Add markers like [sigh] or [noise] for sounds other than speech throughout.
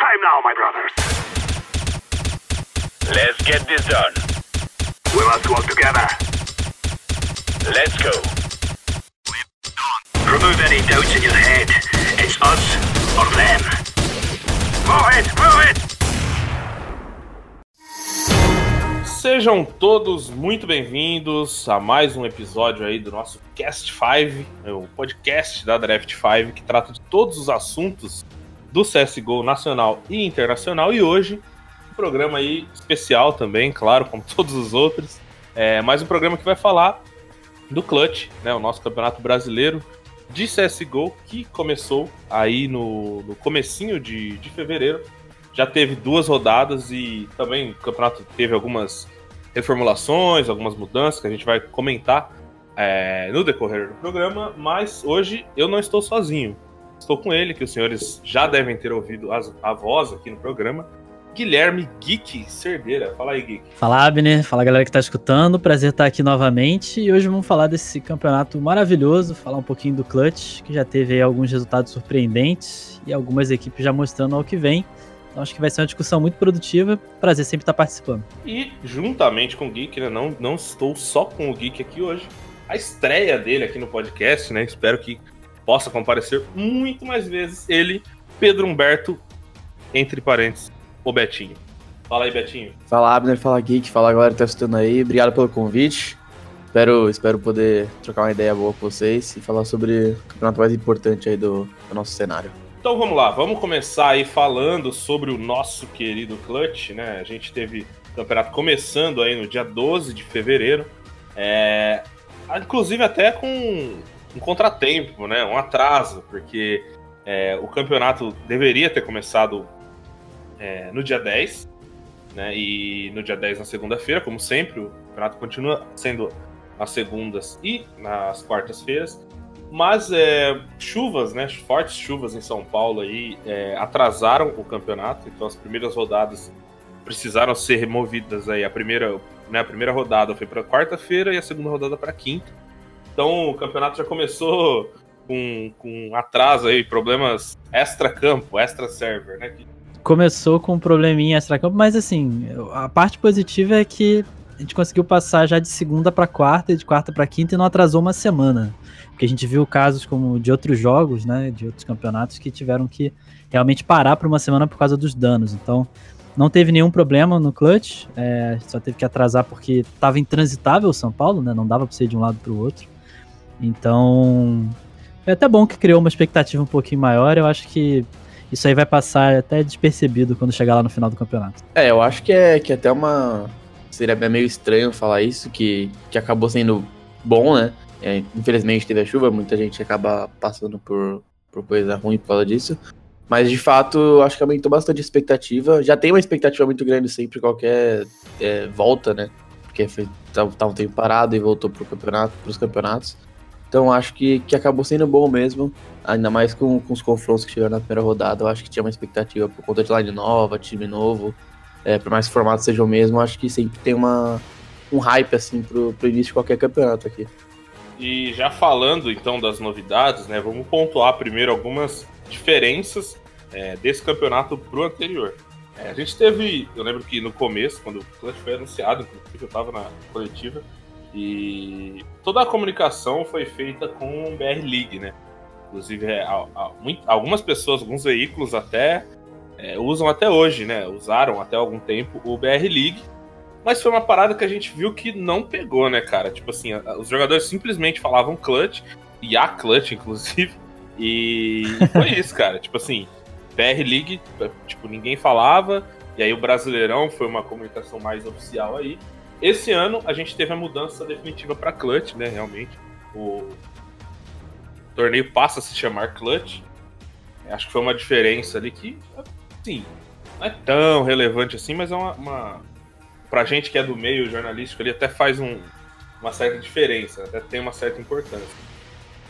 time now, my brothers. Let's get this done. We must work together. Let's go. Remove any doubts in your head. It's us or them. Move it, move it! Sejam todos muito bem-vindos a mais um episódio aí do nosso Cast 5, o podcast da Draft 5 que trata de todos os assuntos do CSGO nacional e internacional. E hoje um programa aí especial também, claro, como [laughs] todos os outros, é mais um programa que vai falar do Clutch, né, o nosso campeonato brasileiro de CSGO que começou aí no, no comecinho de, de fevereiro. Já teve duas rodadas e também o campeonato teve algumas reformulações, algumas mudanças que a gente vai comentar é, no decorrer do programa, mas hoje eu não estou sozinho. Estou com ele, que os senhores já devem ter ouvido as, a voz aqui no programa. Guilherme Geek Cerdeira. Fala aí, Geek. Fala, Abner. Fala, galera que está escutando. Prazer estar aqui novamente. E hoje vamos falar desse campeonato maravilhoso, falar um pouquinho do Clutch, que já teve aí alguns resultados surpreendentes e algumas equipes já mostrando ao que vem. Então acho que vai ser uma discussão muito produtiva. Prazer sempre estar participando. E juntamente com o Geek, né? Não, não estou só com o Geek aqui hoje. A estreia dele aqui no podcast, né? Espero que possa comparecer muito mais vezes. Ele, Pedro Humberto, entre parênteses, o Betinho. Fala aí, Betinho. Fala Abner, fala Geek, fala galera que tá assistindo aí. Obrigado pelo convite. Espero, espero poder trocar uma ideia boa com vocês e falar sobre o campeonato mais importante aí do, do nosso cenário. Então vamos lá, vamos começar aí falando sobre o nosso querido Clutch, né? A gente teve o campeonato começando aí no dia 12 de fevereiro, é... inclusive até com um contratempo, né? Um atraso, porque é, o campeonato deveria ter começado é, no dia 10, né? E no dia 10 na segunda-feira, como sempre, o campeonato continua sendo nas segundas e nas quartas-feiras. Mas é, chuvas, né? Fortes chuvas em São Paulo aí é, atrasaram o campeonato. Então as primeiras rodadas precisaram ser removidas aí. A primeira, né, a primeira rodada foi para quarta-feira e a segunda rodada para quinta. Então o campeonato já começou com, com atraso aí, problemas extra-campo, extra-server, né? Começou com um probleminha extra-campo, mas assim, a parte positiva é que a gente conseguiu passar já de segunda para quarta e de quarta para quinta e não atrasou uma semana. Porque a gente viu casos como de outros jogos, né, de outros campeonatos que tiveram que realmente parar por uma semana por causa dos danos. Então, não teve nenhum problema no clutch, é, só teve que atrasar porque estava intransitável o São Paulo, né, não dava para ser de um lado para o outro. Então, é até bom que criou uma expectativa um pouquinho maior. Eu acho que isso aí vai passar até despercebido quando chegar lá no final do campeonato. É, eu acho que é que é até uma seria meio estranho falar isso, que, que acabou sendo bom, né? É, infelizmente teve a chuva, muita gente acaba passando por, por coisa ruim por causa disso. Mas de fato, eu acho que aumentou bastante a expectativa. Já tem uma expectativa muito grande sempre qualquer é, volta, né? Porque foi, tava, tava um tempo parado e voltou pro campeonato, pros campeonatos. Então acho que, que acabou sendo bom mesmo. Ainda mais com, com os confrontos que tiveram na primeira rodada. Eu acho que tinha uma expectativa por conta de line nova, time novo. É, por mais que o formato seja o mesmo, acho que sempre tem uma, um hype assim pro, pro início de qualquer campeonato aqui. E já falando então das novidades, né? Vamos pontuar primeiro algumas diferenças é, desse campeonato pro anterior. É, a gente teve, eu lembro que no começo, quando o Clutch foi anunciado, inclusive eu estava na coletiva, e toda a comunicação foi feita com o BR League, né? Inclusive, é, a, a, muito, algumas pessoas, alguns veículos até é, usam até hoje, né? Usaram até algum tempo o BR League mas foi uma parada que a gente viu que não pegou, né, cara? Tipo assim, os jogadores simplesmente falavam clutch, e a clutch, [laughs] inclusive. E foi isso, cara. Tipo assim, BR League, tipo, ninguém falava. E aí o Brasileirão foi uma comunicação mais oficial aí. Esse ano a gente teve a mudança definitiva para Clutch, né? Realmente. O torneio passa a se chamar Clutch. Acho que foi uma diferença ali que, sim, não é tão relevante assim, mas é uma, uma pra gente que é do meio jornalístico, ele até faz um, uma certa diferença, até tem uma certa importância.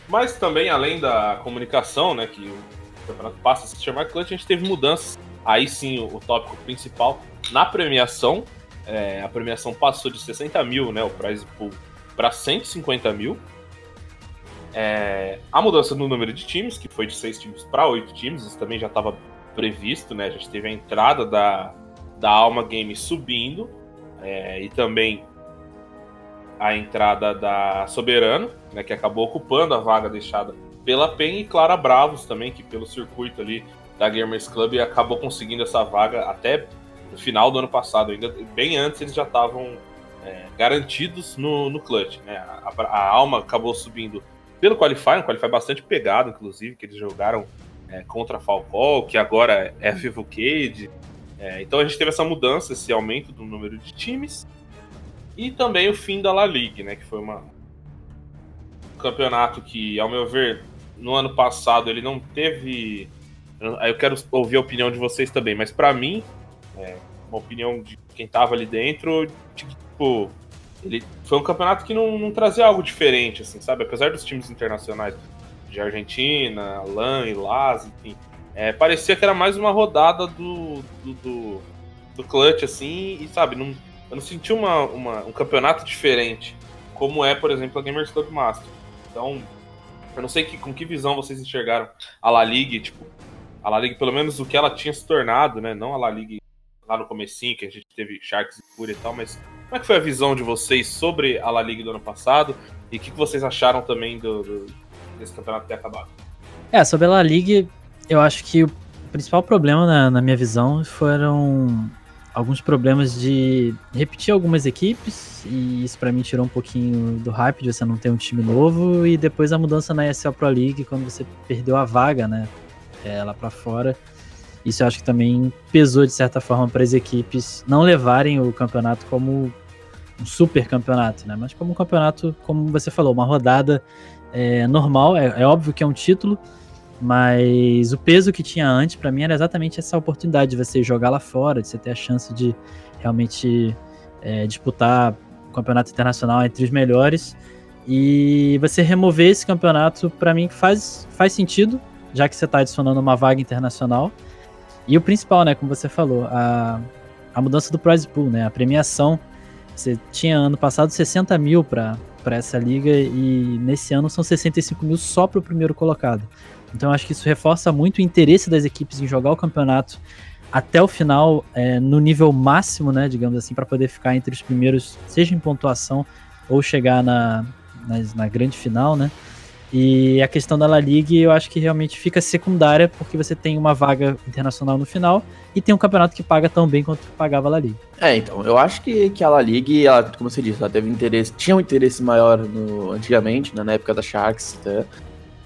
Mas também, além da comunicação, né, que o campeonato passa a se chamar clutch, a gente teve mudanças. Aí sim, o, o tópico principal na premiação. É, a premiação passou de 60 mil, né, o prize pool, para 150 mil. É, a mudança no número de times, que foi de 6 times para 8 times, isso também já estava previsto, né? A gente teve a entrada da, da Alma Game subindo é, e também a entrada da Soberano, né, que acabou ocupando a vaga deixada pela PEN e Clara Bravos também, que pelo circuito ali da Gamers Club acabou conseguindo essa vaga até no final do ano passado, ainda bem antes eles já estavam é, garantidos no, no clutch. Né? A, a, Alma acabou subindo pelo Qualify, um Qualify bastante pegado, inclusive, que eles jogaram é, contra a Falcol, que agora é a Cade. É, então a gente teve essa mudança, esse aumento do número de times. E também o fim da La Liga, né? Que foi uma, um campeonato que, ao meu ver, no ano passado ele não teve. Eu quero ouvir a opinião de vocês também, mas para mim, é, uma opinião de quem tava ali dentro, de, tipo, ele foi um campeonato que não, não trazia algo diferente, assim, sabe? Apesar dos times internacionais de Argentina, LAN e LAS, enfim, é, parecia que era mais uma rodada do, do, do, do clutch, assim, e sabe, não, eu não senti uma, uma, um campeonato diferente, como é, por exemplo, a Gamers Club Master. Então, eu não sei que, com que visão vocês enxergaram a La Liga, tipo, a La Liga, pelo menos o que ela tinha se tornado, né? Não a La Liga lá no comecinho, que a gente teve Sharks e Fúria e tal, mas como é que foi a visão de vocês sobre a La Liga do ano passado e o que, vocês acharam também do, do, desse campeonato ter acabado? É, sobre a La Liga, eu acho que o principal problema na, na minha visão foram alguns problemas de repetir algumas equipes, e isso para mim tirou um pouquinho do hype de você não ter um time novo, e depois a mudança na ESL Pro League, quando você perdeu a vaga, né, é, lá para fora. Isso eu acho que também pesou de certa forma para as equipes não levarem o campeonato como um super campeonato, né, mas como um campeonato, como você falou, uma rodada é, normal, é, é óbvio que é um título, mas o peso que tinha antes, para mim, era exatamente essa oportunidade de você jogar lá fora, de você ter a chance de realmente é, disputar o campeonato internacional entre os melhores. E você remover esse campeonato, para mim, faz, faz sentido, já que você está adicionando uma vaga internacional. E o principal, né, como você falou, a, a mudança do prize pool, né, a premiação. Você tinha ano passado 60 mil para essa liga e nesse ano são 65 mil só para o primeiro colocado. Então acho que isso reforça muito o interesse das equipes em jogar o campeonato até o final, é, no nível máximo, né, digamos assim, para poder ficar entre os primeiros, seja em pontuação ou chegar na, na, na, grande final, né? E a questão da La Liga eu acho que realmente fica secundária porque você tem uma vaga internacional no final e tem um campeonato que paga tão bem quanto pagava a La Liga. É, então, eu acho que, que a La Liga, ela, como você disse, ela teve interesse, tinha um interesse maior no, antigamente, né, na época da Sharks, tá?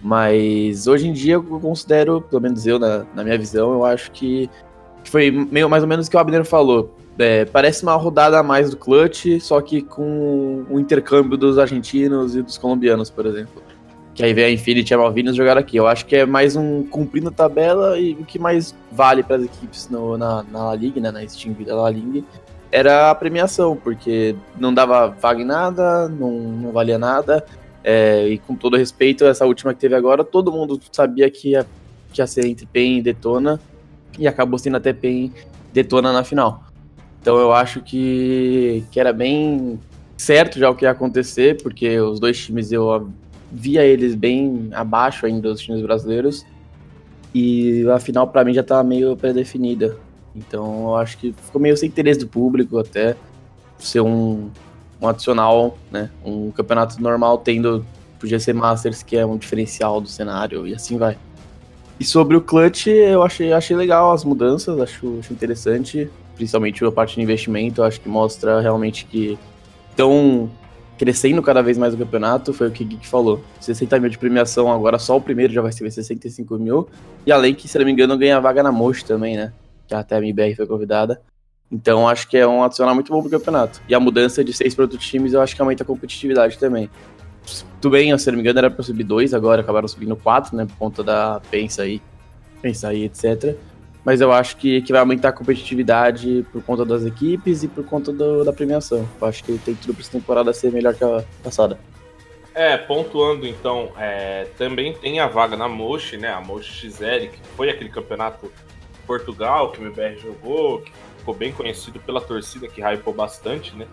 Mas hoje em dia eu considero, pelo menos eu, na, na minha visão, eu acho que, que, foi meio mais ou menos o que o Abner falou. É, parece uma rodada a mais do clutch, só que com o intercâmbio dos argentinos e dos colombianos, por exemplo. Que aí vem a Infinity e a Malvinas jogar aqui. Eu acho que é mais um cumprindo a tabela e o que mais vale para as equipes no, na, na La Liga, né, na Steam da La Liga, era a premiação, porque não dava vaga em nada, não, não valia nada. É, e com todo respeito, essa última que teve agora, todo mundo sabia que ia, que ia ser entre PEN e Detona, e acabou sendo até PEN Detona na final. Então eu acho que, que era bem certo já o que ia acontecer, porque os dois times eu via eles bem abaixo ainda dos times brasileiros, e a final para mim já estava meio pré-definida. Então eu acho que ficou meio sem interesse do público até ser um, um adicional, né? Um campeonato normal tendo o GC Masters, que é um diferencial do cenário, e assim vai. E sobre o clutch, eu achei, achei legal as mudanças, acho, acho interessante, principalmente a parte de investimento, acho que mostra realmente que estão crescendo cada vez mais o campeonato, foi o que o Geek falou. 60 mil de premiação, agora só o primeiro já vai ser 65 mil, e além que, se não me engano, ganha vaga na Mosh também, né? Que até a MBR foi convidada. Então acho que é um adicional muito bom pro campeonato. E a mudança de seis para outros times eu acho que aumenta a competitividade também. Tudo bem, se não me engano, era para subir dois, agora acabaram subindo quatro, né? Por conta da pensa aí, pensa aí, etc. Mas eu acho que, que vai aumentar a competitividade por conta das equipes e por conta do, da premiação. Eu acho que tem tudo para essa temporada ser melhor que a passada. É, pontuando então, é, também tem a vaga na Moshi, né? A Moshi XL, que foi aquele campeonato Portugal que o MBR jogou, que ficou bem conhecido pela torcida, que hypou bastante, né?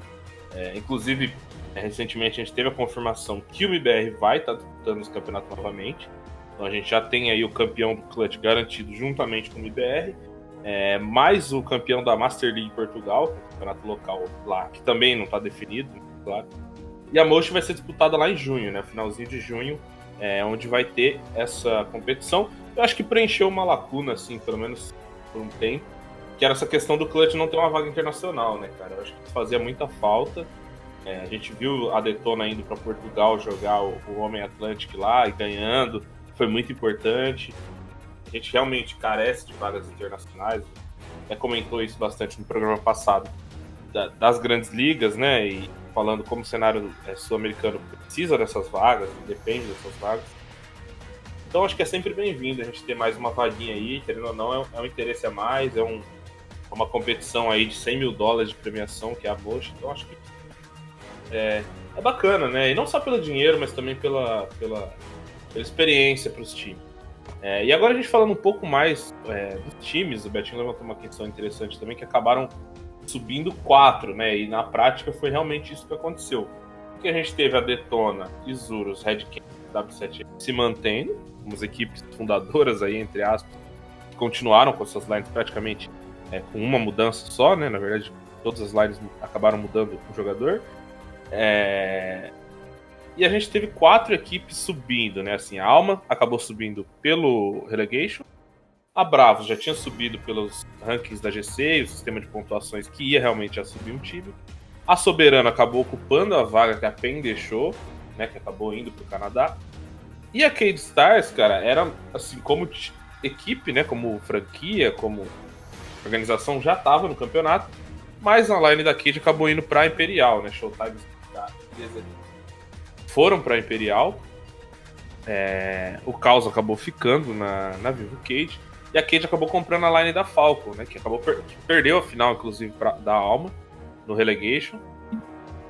É, inclusive, é, recentemente a gente teve a confirmação que o MBR vai estar tá disputando esse campeonato novamente. Então a gente já tem aí o campeão do Clutch garantido juntamente com o IBR, é, mais o campeão da Master League Portugal, é campeonato local lá, que também não está definido, claro. E a Mosh vai ser disputada lá em junho, né? Finalzinho de junho, é, onde vai ter essa competição. Eu acho que preencheu uma lacuna, assim, pelo menos por um tempo, que era essa questão do Clutch não ter uma vaga internacional, né, cara? Eu acho que fazia muita falta. É, a gente viu a Detona indo para Portugal jogar o, o Homem Atlantic lá e ganhando, foi muito importante. A gente realmente carece de vagas internacionais. Até comentou isso bastante no programa passado da, das grandes ligas, né? E falando como o cenário é, sul-americano precisa dessas vagas, depende dessas vagas. Então acho que é sempre bem-vindo a gente ter mais uma vaguinha aí, querendo ou não, é um, é um interesse a mais, é um, é uma competição aí de 100 mil dólares de premiação, que é a Mocha, então acho que é, é bacana, né? E não só pelo dinheiro, mas também pela, pela, pela experiência para os times. É, e agora a gente falando um pouco mais é, dos times, o Betinho levantou uma questão interessante também, que acabaram subindo quatro, né? E na prática foi realmente isso que aconteceu. Porque a gente teve a Detona, Isurus, Red King, W7 se mantendo, umas equipes fundadoras aí, entre aspas, continuaram com suas lines praticamente é, com uma mudança só, né? Na verdade, todas as lines acabaram mudando o jogador. É... E a gente teve quatro equipes subindo, né? Assim, a Alma acabou subindo pelo Relegation. A Bravos já tinha subido pelos rankings da GC e o sistema de pontuações que ia realmente já subir um time. A Soberana acabou ocupando a vaga que a PEN deixou, né? Que acabou indo pro Canadá. E a Cade Stars, cara, era assim, como equipe, né? Como franquia, como organização, já estava no campeonato. Mas a line da Cade acabou indo pra Imperial, né? Showtime foram para Imperial. É, o Caos acabou ficando na, na Vivo Cage. E a Cage acabou comprando a line da Falcon, né? Que acabou per que perdeu a final, inclusive, pra, da Alma no Relegation.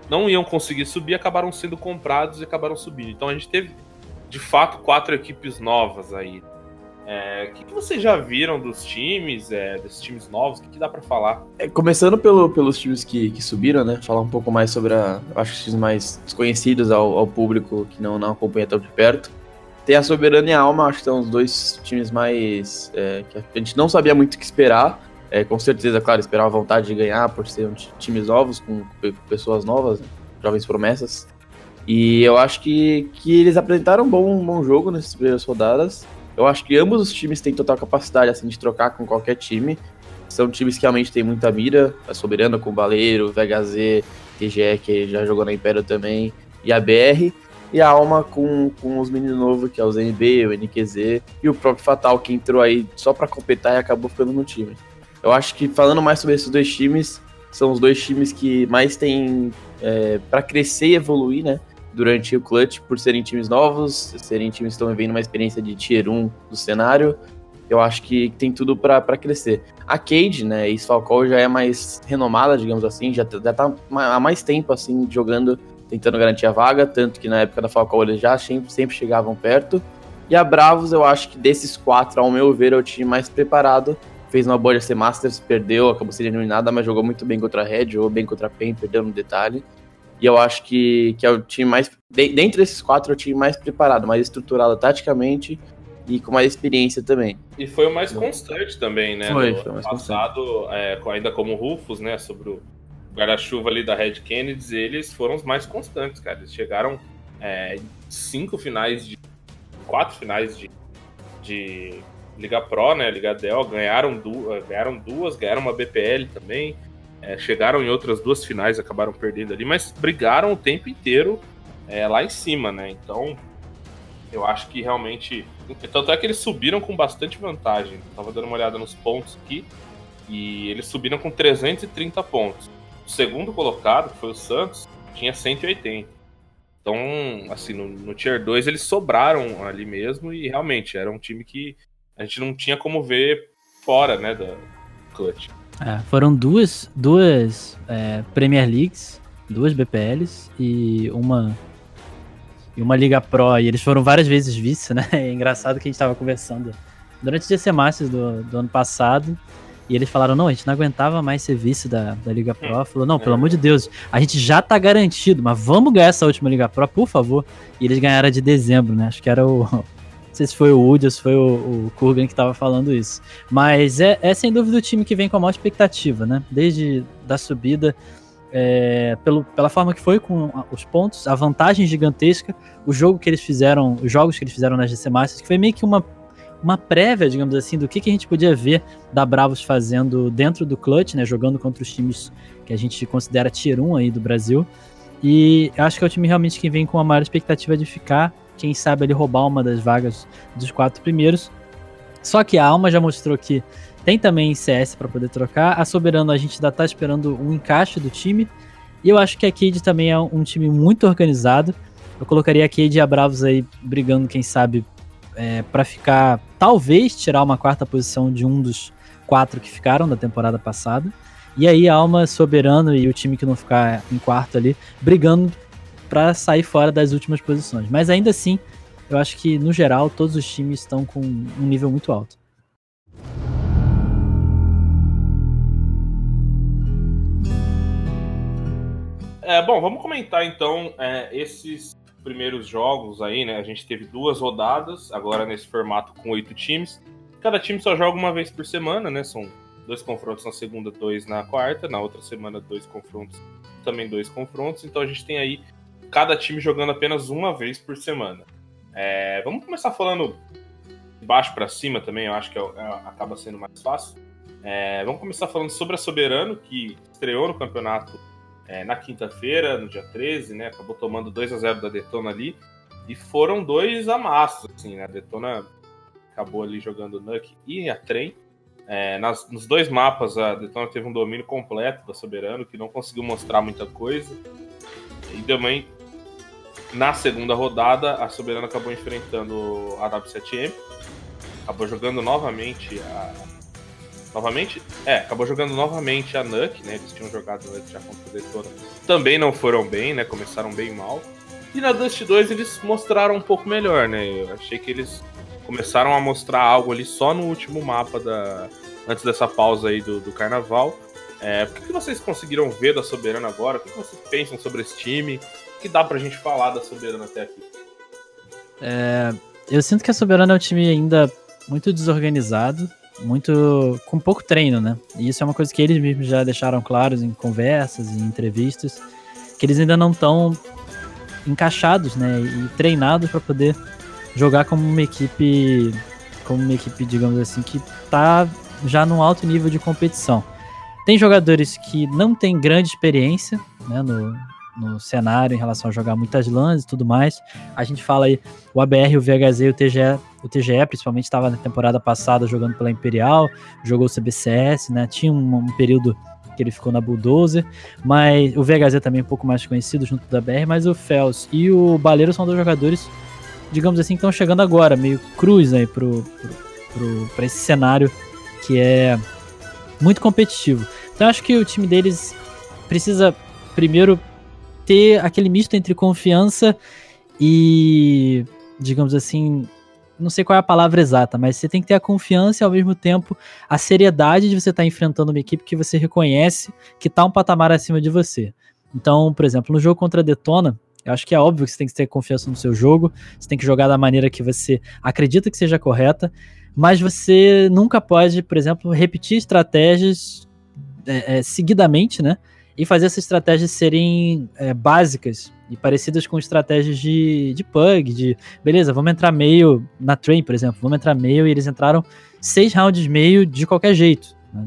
Não iam conseguir subir, acabaram sendo comprados e acabaram subindo. Então a gente teve, de fato, quatro equipes novas aí. É, o que, que, vocês já viram dos times, é, desses times novos? O que, que dá para falar? É, começando pelo, pelos times que, que, subiram, né? Falar um pouco mais sobre a, acho os times mais desconhecidos ao, ao, público que não, não acompanha tão de perto. Tem a Soberana e a Alma, acho que são os dois times mais. É, que a gente não sabia muito o que esperar. É, com certeza, claro, esperava a vontade de ganhar por ser um times novos, com, com pessoas novas, né? jovens promessas. E eu acho que, que eles apresentaram um bom, um bom jogo nessas primeiras rodadas. Eu acho que ambos os times têm total capacidade assim, de trocar com qualquer time. São times que realmente têm muita mira. A Soberana com o Baleiro, VHZ, TGE, que já jogou na Império também, e a BR. E a Alma com, com os meninos novos, que é o ZNB, o NQZ, e o próprio Fatal, que entrou aí só para completar e acabou ficando no time. Eu acho que falando mais sobre esses dois times, são os dois times que mais têm é, para crescer e evoluir, né? Durante o clutch por serem times novos, serem times que estão vivendo uma experiência de tier 1 do cenário. Eu acho que tem tudo para crescer. A Cade, né, e Falcão já é mais renomada, digamos assim, já, já tá há mais tempo assim jogando, tentando garantir a vaga, tanto que na época da Falcão eles já sempre, sempre chegavam perto. E a Bravos, eu acho que desses quatro, ao meu ver, é o time mais preparado. Fez uma boa GC Masters, perdeu, acabou sendo eliminada, mas jogou muito bem contra a Red, jogou bem contra a PEN, perdeu no detalhe. E eu acho que, que é o time mais. Dentre desses quatro, é o time mais preparado, mais estruturado taticamente e com mais experiência também. E foi o mais constante também, né? Foi, no foi mais passado, é, ainda como Rufus, né? Sobre o guarda-chuva ali da Red Kennedy, eles foram os mais constantes, cara. Eles chegaram é, cinco finais de. quatro finais de, de Liga Pro, né? Liga Del, ganharam, du ganharam duas, ganharam uma BPL também. É, chegaram em outras duas finais, acabaram perdendo ali, mas brigaram o tempo inteiro é, lá em cima, né? Então, eu acho que realmente. Tanto é que eles subiram com bastante vantagem. Eu tava dando uma olhada nos pontos aqui. E eles subiram com 330 pontos. O segundo colocado, que foi o Santos, tinha 180. Então, assim, no, no Tier 2 eles sobraram ali mesmo. E realmente era um time que a gente não tinha como ver fora, né, da Clutch. É, foram duas, duas é, Premier Leagues, duas BPLs e uma e uma Liga Pro. E eles foram várias vezes vice, né? [laughs] É engraçado que a gente estava conversando durante o GC Masters do, do ano passado. E eles falaram, não, a gente não aguentava mais ser vice da, da Liga Pro. Hum. Falou, não, pelo é. amor de Deus, a gente já tá garantido, mas vamos ganhar essa última Liga Pro, por favor. E eles ganharam de dezembro, né? Acho que era o, sei se foi o Woody ou se foi o, o Kurgan que estava falando isso. Mas é, é sem dúvida o time que vem com a maior expectativa, né? Desde da subida, é, pelo, pela forma que foi com os pontos, a vantagem gigantesca, o jogo que eles fizeram, os jogos que eles fizeram nas GC Masters, que foi meio que uma, uma prévia, digamos assim, do que, que a gente podia ver da Bravos fazendo dentro do clutch, né? Jogando contra os times que a gente considera tier 1 aí do Brasil. E acho que é o time realmente que vem com a maior expectativa de ficar, quem sabe ele roubar uma das vagas dos quatro primeiros. Só que a Alma já mostrou que tem também CS para poder trocar. A Soberano a gente ainda tá esperando um encaixe do time. E eu acho que a Cade também é um time muito organizado. Eu colocaria a Cade e a Bravos aí brigando, quem sabe, é, para ficar, talvez tirar uma quarta posição de um dos quatro que ficaram da temporada passada. E aí Alma, Soberano e o time que não ficar em quarto ali, brigando para sair fora das últimas posições. Mas ainda assim, eu acho que no geral todos os times estão com um nível muito alto. É, bom, vamos comentar então é, esses primeiros jogos aí, né? A gente teve duas rodadas, agora nesse formato com oito times. Cada time só joga uma vez por semana, né? São dois confrontos na segunda, dois na quarta, na outra semana dois confrontos, também dois confrontos. Então a gente tem aí cada time jogando apenas uma vez por semana. É, vamos começar falando de baixo para cima também, eu acho que é, é, acaba sendo mais fácil. É, vamos começar falando sobre a Soberano, que estreou no campeonato é, na quinta-feira, no dia 13, né? Acabou tomando 2 a 0 da Detona ali. E foram dois amassos, assim, né? A Detona acabou ali jogando Nuke e a Trem. É, nas, nos dois mapas, a Detona teve um domínio completo da Soberano, que não conseguiu mostrar muita coisa. E também, na segunda rodada, a Soberano acabou enfrentando a W7M. Acabou jogando novamente a. Novamente? É, acabou jogando novamente a Nuke, né? Eles tinham jogado antes já contra a Detona. Também não foram bem, né? Começaram bem mal. E na Dust 2 eles mostraram um pouco melhor, né? Eu achei que eles começaram a mostrar algo ali só no último mapa da antes dessa pausa aí do, do carnaval. É, o que, vocês conseguiram ver da Soberana agora? O que, vocês pensam sobre esse time? Que dá pra gente falar da Soberana até aqui? É, eu sinto que a Soberana é um time ainda muito desorganizado, muito com pouco treino, né? E isso é uma coisa que eles mesmos já deixaram claros em conversas e entrevistas, que eles ainda não estão encaixados, né, e treinados para poder jogar como uma equipe, como uma equipe, digamos assim, que tá já num alto nível de competição. Tem jogadores que não têm grande experiência né, no, no cenário em relação a jogar muitas LANs e tudo mais. A gente fala aí, o ABR, o VHZ e o TGE, o TGE principalmente estava na temporada passada jogando pela Imperial, jogou o CBCS, né? Tinha um, um período que ele ficou na Bulldozer, mas o VHZ também é um pouco mais conhecido junto da BR, mas o Fels e o Baleiro são dois jogadores digamos assim, que estão chegando agora, meio cruz aí pro, pro, pro, pra esse cenário que é muito competitivo. Então acho que o time deles precisa primeiro ter aquele misto entre confiança e, digamos assim, não sei qual é a palavra exata, mas você tem que ter a confiança e ao mesmo tempo a seriedade de você estar tá enfrentando uma equipe que você reconhece que está um patamar acima de você. Então, por exemplo, no jogo contra a Detona, eu acho que é óbvio que você tem que ter confiança no seu jogo, você tem que jogar da maneira que você acredita que seja correta, mas você nunca pode, por exemplo, repetir estratégias é, é, seguidamente, né? E fazer essas estratégias serem é, básicas e parecidas com estratégias de, de pug, de beleza, vamos entrar meio na train, por exemplo, vamos entrar meio e eles entraram seis rounds meio de qualquer jeito. Né?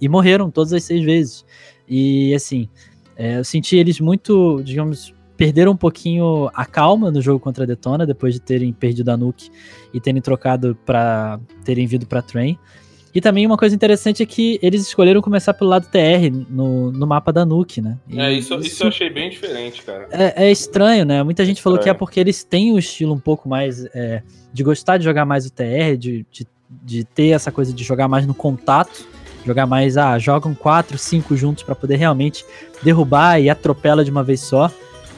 E morreram todas as seis vezes. E assim, é, eu senti eles muito, digamos, perderam um pouquinho a calma no jogo contra a Detona, depois de terem perdido a Nuke e terem trocado para terem vindo para Train. E também uma coisa interessante é que eles escolheram começar pelo lado TR no, no mapa da Nuke, né? E é, isso, isso, isso eu achei bem diferente, cara. É, é estranho, né? Muita gente falou que é porque eles têm um estilo um pouco mais é, de gostar de jogar mais o TR, de, de, de ter essa coisa de jogar mais no contato jogar mais, ah, jogam quatro, cinco juntos para poder realmente derrubar e atropela de uma vez só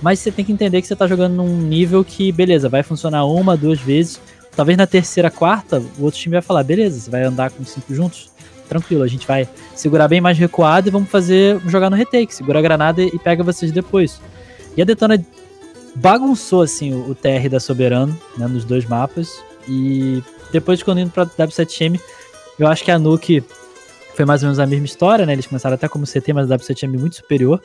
mas você tem que entender que você tá jogando num nível que, beleza, vai funcionar uma, duas vezes. Talvez na terceira, quarta, o outro time vai falar, beleza, você vai andar com cinco juntos, tranquilo, a gente vai segurar bem mais recuado e vamos fazer jogar no retake, segura a granada e pega vocês depois. E a Detona bagunçou assim o, o TR da Soberano, né, nos dois mapas. E depois, quando indo pra W7M, eu acho que a Nuke foi mais ou menos a mesma história, né? Eles começaram até como CT, mas a W7M muito superior.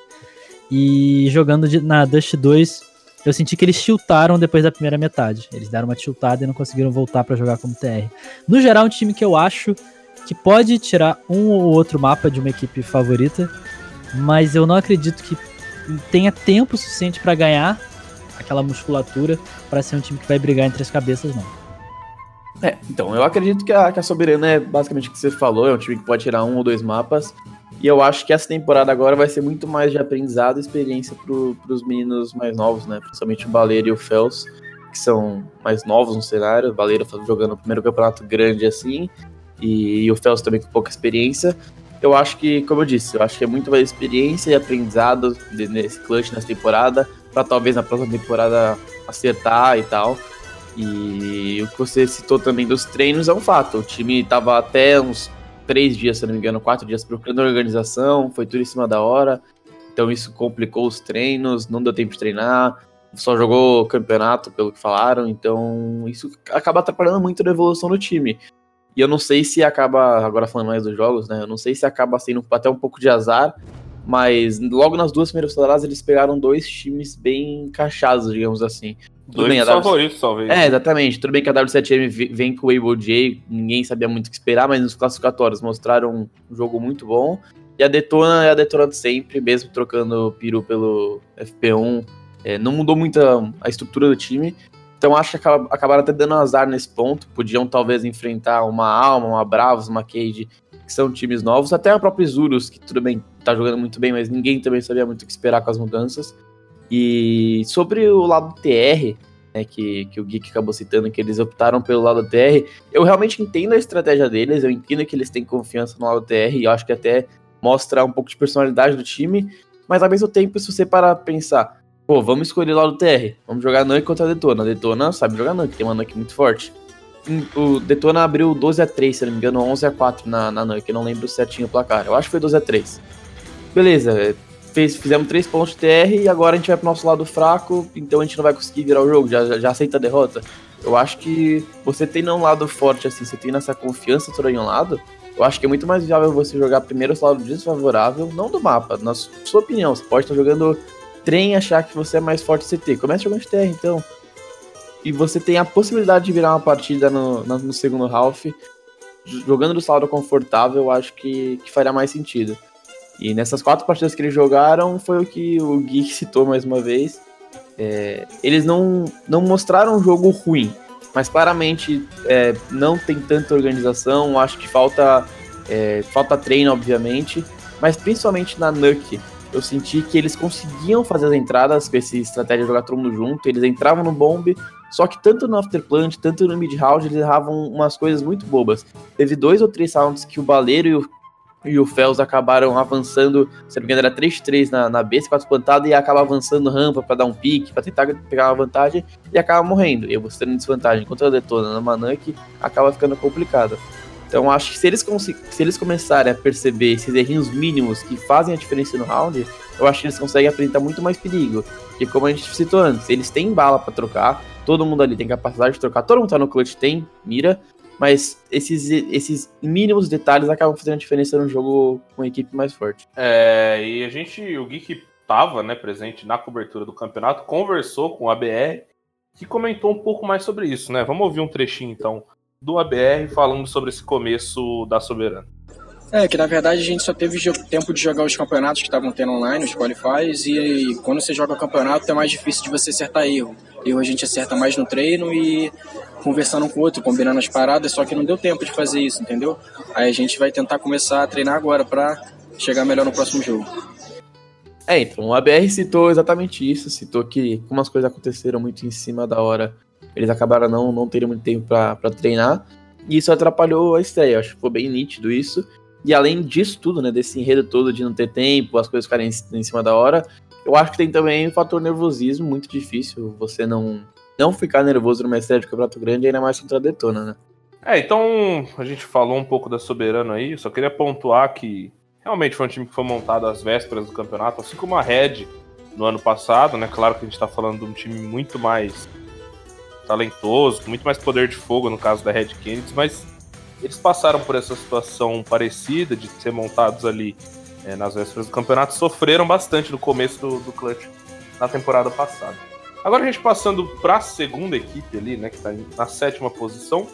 E jogando de, na Dust 2, eu senti que eles tiltaram depois da primeira metade. Eles deram uma tiltada e não conseguiram voltar para jogar como TR. No geral, um time que eu acho que pode tirar um ou outro mapa de uma equipe favorita, mas eu não acredito que tenha tempo suficiente para ganhar aquela musculatura para ser um time que vai brigar entre as cabeças, não. É, então, eu acredito que a, que a Soberana é basicamente o que você falou, é um time que pode tirar um ou dois mapas. E eu acho que essa temporada agora vai ser muito mais de aprendizado e experiência para os meninos mais novos, né? Principalmente o Baleiro e o Fels, que são mais novos no cenário. O Baleiro jogando o primeiro campeonato grande assim, e, e o Fels também com pouca experiência. Eu acho que, como eu disse, eu acho que é muito mais experiência e aprendizado nesse clutch nessa temporada, para talvez na próxima temporada acertar e tal. E o que você citou também dos treinos é um fato. O time estava até uns três dias, se não me engano, quatro dias procurando organização, foi tudo em cima da hora. Então isso complicou os treinos, não deu tempo de treinar, só jogou campeonato, pelo que falaram. Então isso acaba atrapalhando muito a evolução do time. E eu não sei se acaba, agora falando mais dos jogos, né? Eu não sei se acaba sendo até um pouco de azar, mas logo nas duas primeiras rodadas eles pegaram dois times bem encaixados, digamos assim. Tudo bem, favoritos, talvez. É, exatamente. Tudo bem que a W7M vem com o Able J, ninguém sabia muito o que esperar, mas nos classificatórios mostraram um jogo muito bom. E a Detona é a Detona de sempre, mesmo trocando o Piru pelo FP1. É, não mudou muito a, a, estrutura do time. Então acho que acabaram até dando azar nesse ponto. Podiam talvez enfrentar uma Alma, uma Bravos, uma Cade, que são times novos. Até a própria Zurus, que tudo bem, tá jogando muito bem, mas ninguém também sabia muito o que esperar com as mudanças. E sobre o lado TR, né, que, que o Geek acabou citando, que eles optaram pelo lado TR, eu realmente entendo a estratégia deles, eu entendo que eles têm confiança no lado TR, e eu acho que até mostra um pouco de personalidade do time, mas ao mesmo tempo, se você parar pra pensar, pô, vamos escolher o lado TR, vamos jogar Nuke contra a Detona. A Detona sabe jogar Nuke, tem uma Nuke muito forte. O Detona abriu 12 a 3 se não me engano, 11 a 4 na, na Nuke, não lembro certinho o placar, eu acho que foi 12 a 3 Beleza, fez, fizemos três pontos de TR e agora a gente vai pro nosso lado fraco, então a gente não vai conseguir virar o jogo, já, já, aceita a derrota. Eu acho que você tem um lado forte assim, você tem essa confiança toda em um lado, eu acho que é muito mais viável você jogar primeiro o lado desfavorável, não do mapa, na sua opinião. Você pode estar jogando trem e achar que você é mais forte CT. Comece jogando de TR, então. E você tem a possibilidade de virar uma partida no, no segundo half. Jogando do saldo confortável, eu acho que, que faria mais sentido. E nessas quatro partidas que eles jogaram, foi o que o Geek citou mais uma vez. É, eles não, não mostraram um jogo ruim, mas claramente é, não tem tanta organização. Acho que falta, é, falta treino, obviamente, mas principalmente na Nuke. Eu senti que eles conseguiam fazer as entradas com essa estratégia de jogar todo mundo junto. Eles entravam no bomb, só que tanto no Afterplant, tanto no Mid Round, eles erravam umas coisas muito bobas. Teve dois ou três rounds que o Baleiro e o e o Fels acabaram avançando, se não me engano, era 3-3 na, na B, 4 plantado, e acaba avançando rampa para dar um pique, para tentar pegar uma vantagem, e acaba morrendo. E você tendo desvantagem contra a Detona na Manunk, acaba ficando complicado. Então acho que se eles, se eles começarem a perceber esses errinhos mínimos que fazem a diferença no round, eu acho que eles conseguem apresentar muito mais perigo. Porque como a gente citou antes, eles têm bala para trocar, todo mundo ali tem capacidade de trocar, todo mundo tá no clutch tem mira, mas esses, esses mínimos detalhes acabam fazendo diferença no jogo com equipe mais forte. É, e a gente, o Geek estava né, presente na cobertura do campeonato, conversou com o ABR, que comentou um pouco mais sobre isso, né? Vamos ouvir um trechinho então do ABR falando sobre esse começo da Soberana. É, que na verdade a gente só teve tempo de jogar os campeonatos que estavam tendo online, os qualifiers, e quando você joga campeonato é mais difícil de você acertar erro. Erro a gente acerta mais no treino e conversando com o outro, combinando as paradas, só que não deu tempo de fazer isso, entendeu? Aí a gente vai tentar começar a treinar agora para chegar melhor no próximo jogo. É, então, o ABR citou exatamente isso, citou que como as coisas aconteceram muito em cima da hora, eles acabaram não, não tendo muito tempo para treinar, e isso atrapalhou a estreia, acho que foi bem nítido isso. E além disso tudo, né, desse enredo todo de não ter tempo, as coisas ficarem em, cima da hora, eu acho que tem também o fator nervosismo, muito difícil você não não ficar nervoso numa estreia de campeonato grande, ainda mais contra a Detona, né? É, então a gente falou um pouco da Soberano aí, só queria pontuar que realmente foi um time que foi montado às vésperas do campeonato, assim como a Red no ano passado, né? Claro que a gente tá falando de um time muito mais talentoso, com muito mais poder de fogo no caso da Red Kennedy, mas eles passaram por essa situação parecida de ser montados ali é, nas vésperas do campeonato, sofreram bastante no começo do, do clutch na temporada passada. Agora a gente passando para a segunda equipe ali, né, que está na sétima posição,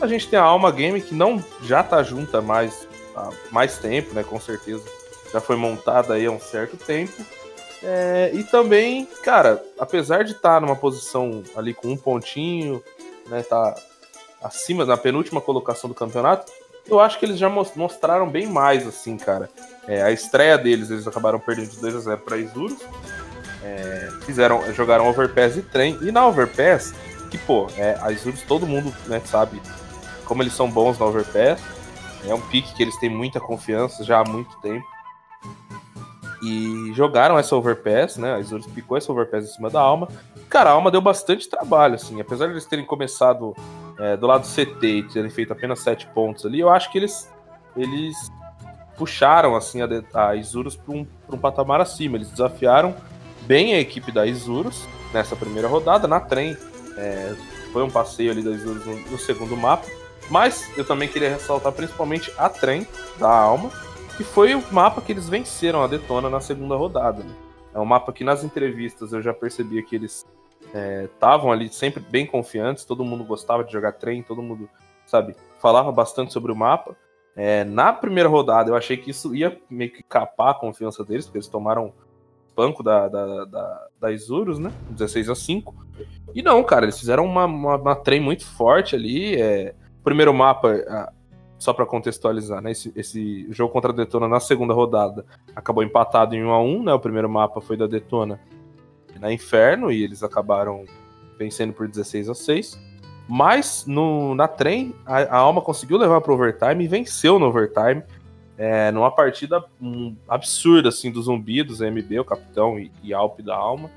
a gente tem a Alma Game que não já tá junta mais há mais tempo, né, com certeza. Já foi montada aí há um certo tempo. É, e também, cara, apesar de estar tá numa posição ali com um pontinho, né, tá acima na penúltima colocação do campeonato, eu acho que eles já mostraram bem mais, assim, cara. É, a estreia deles, eles acabaram perdendo de 2 a 0 para Isurus. É, fizeram, jogaram Overpass e trem. E na Overpass, que, pô, é, a Isurus todo mundo né, sabe como eles são bons na Overpass. É um pique que eles têm muita confiança já há muito tempo. E jogaram essa Overpass, né? A Isurus picou essa Overpass em cima da Alma. Cara, a Alma deu bastante trabalho, assim. Apesar de eles terem começado é, do lado CT e terem feito apenas 7 pontos ali, eu acho que eles, eles puxaram, assim, a, a Isurus para um, um patamar acima. Eles desafiaram bem a equipe da Isurus nessa primeira rodada. Na trem, é, foi um passeio ali da Isurus no, no segundo mapa. Mas eu também queria ressaltar principalmente a trem da Alma, que foi o mapa que eles venceram a Detona na segunda rodada. Né? É um mapa que nas entrevistas eu já percebia que eles estavam é, ali sempre bem confiantes, todo mundo gostava de jogar trem, todo mundo, sabe, falava bastante sobre o mapa. É, na primeira rodada eu achei que isso ia meio que capar a confiança deles, porque eles tomaram banco da, da, da, da Isurus, né? 16 a 5. E não, cara, eles fizeram uma, uma, uma trem muito forte ali. É, primeiro mapa, só para contextualizar, né? Esse, esse, jogo contra a Detona na segunda rodada acabou empatado em 1 a 1 né? O primeiro mapa foi da Detona na Inferno e eles acabaram vencendo por 16 a 6. Mas no, na trem, a, a Alma conseguiu levar para overtime e venceu no overtime. É, numa partida um, absurda assim do zumbi, do ZMB, o capitão e, e Alp da Alma.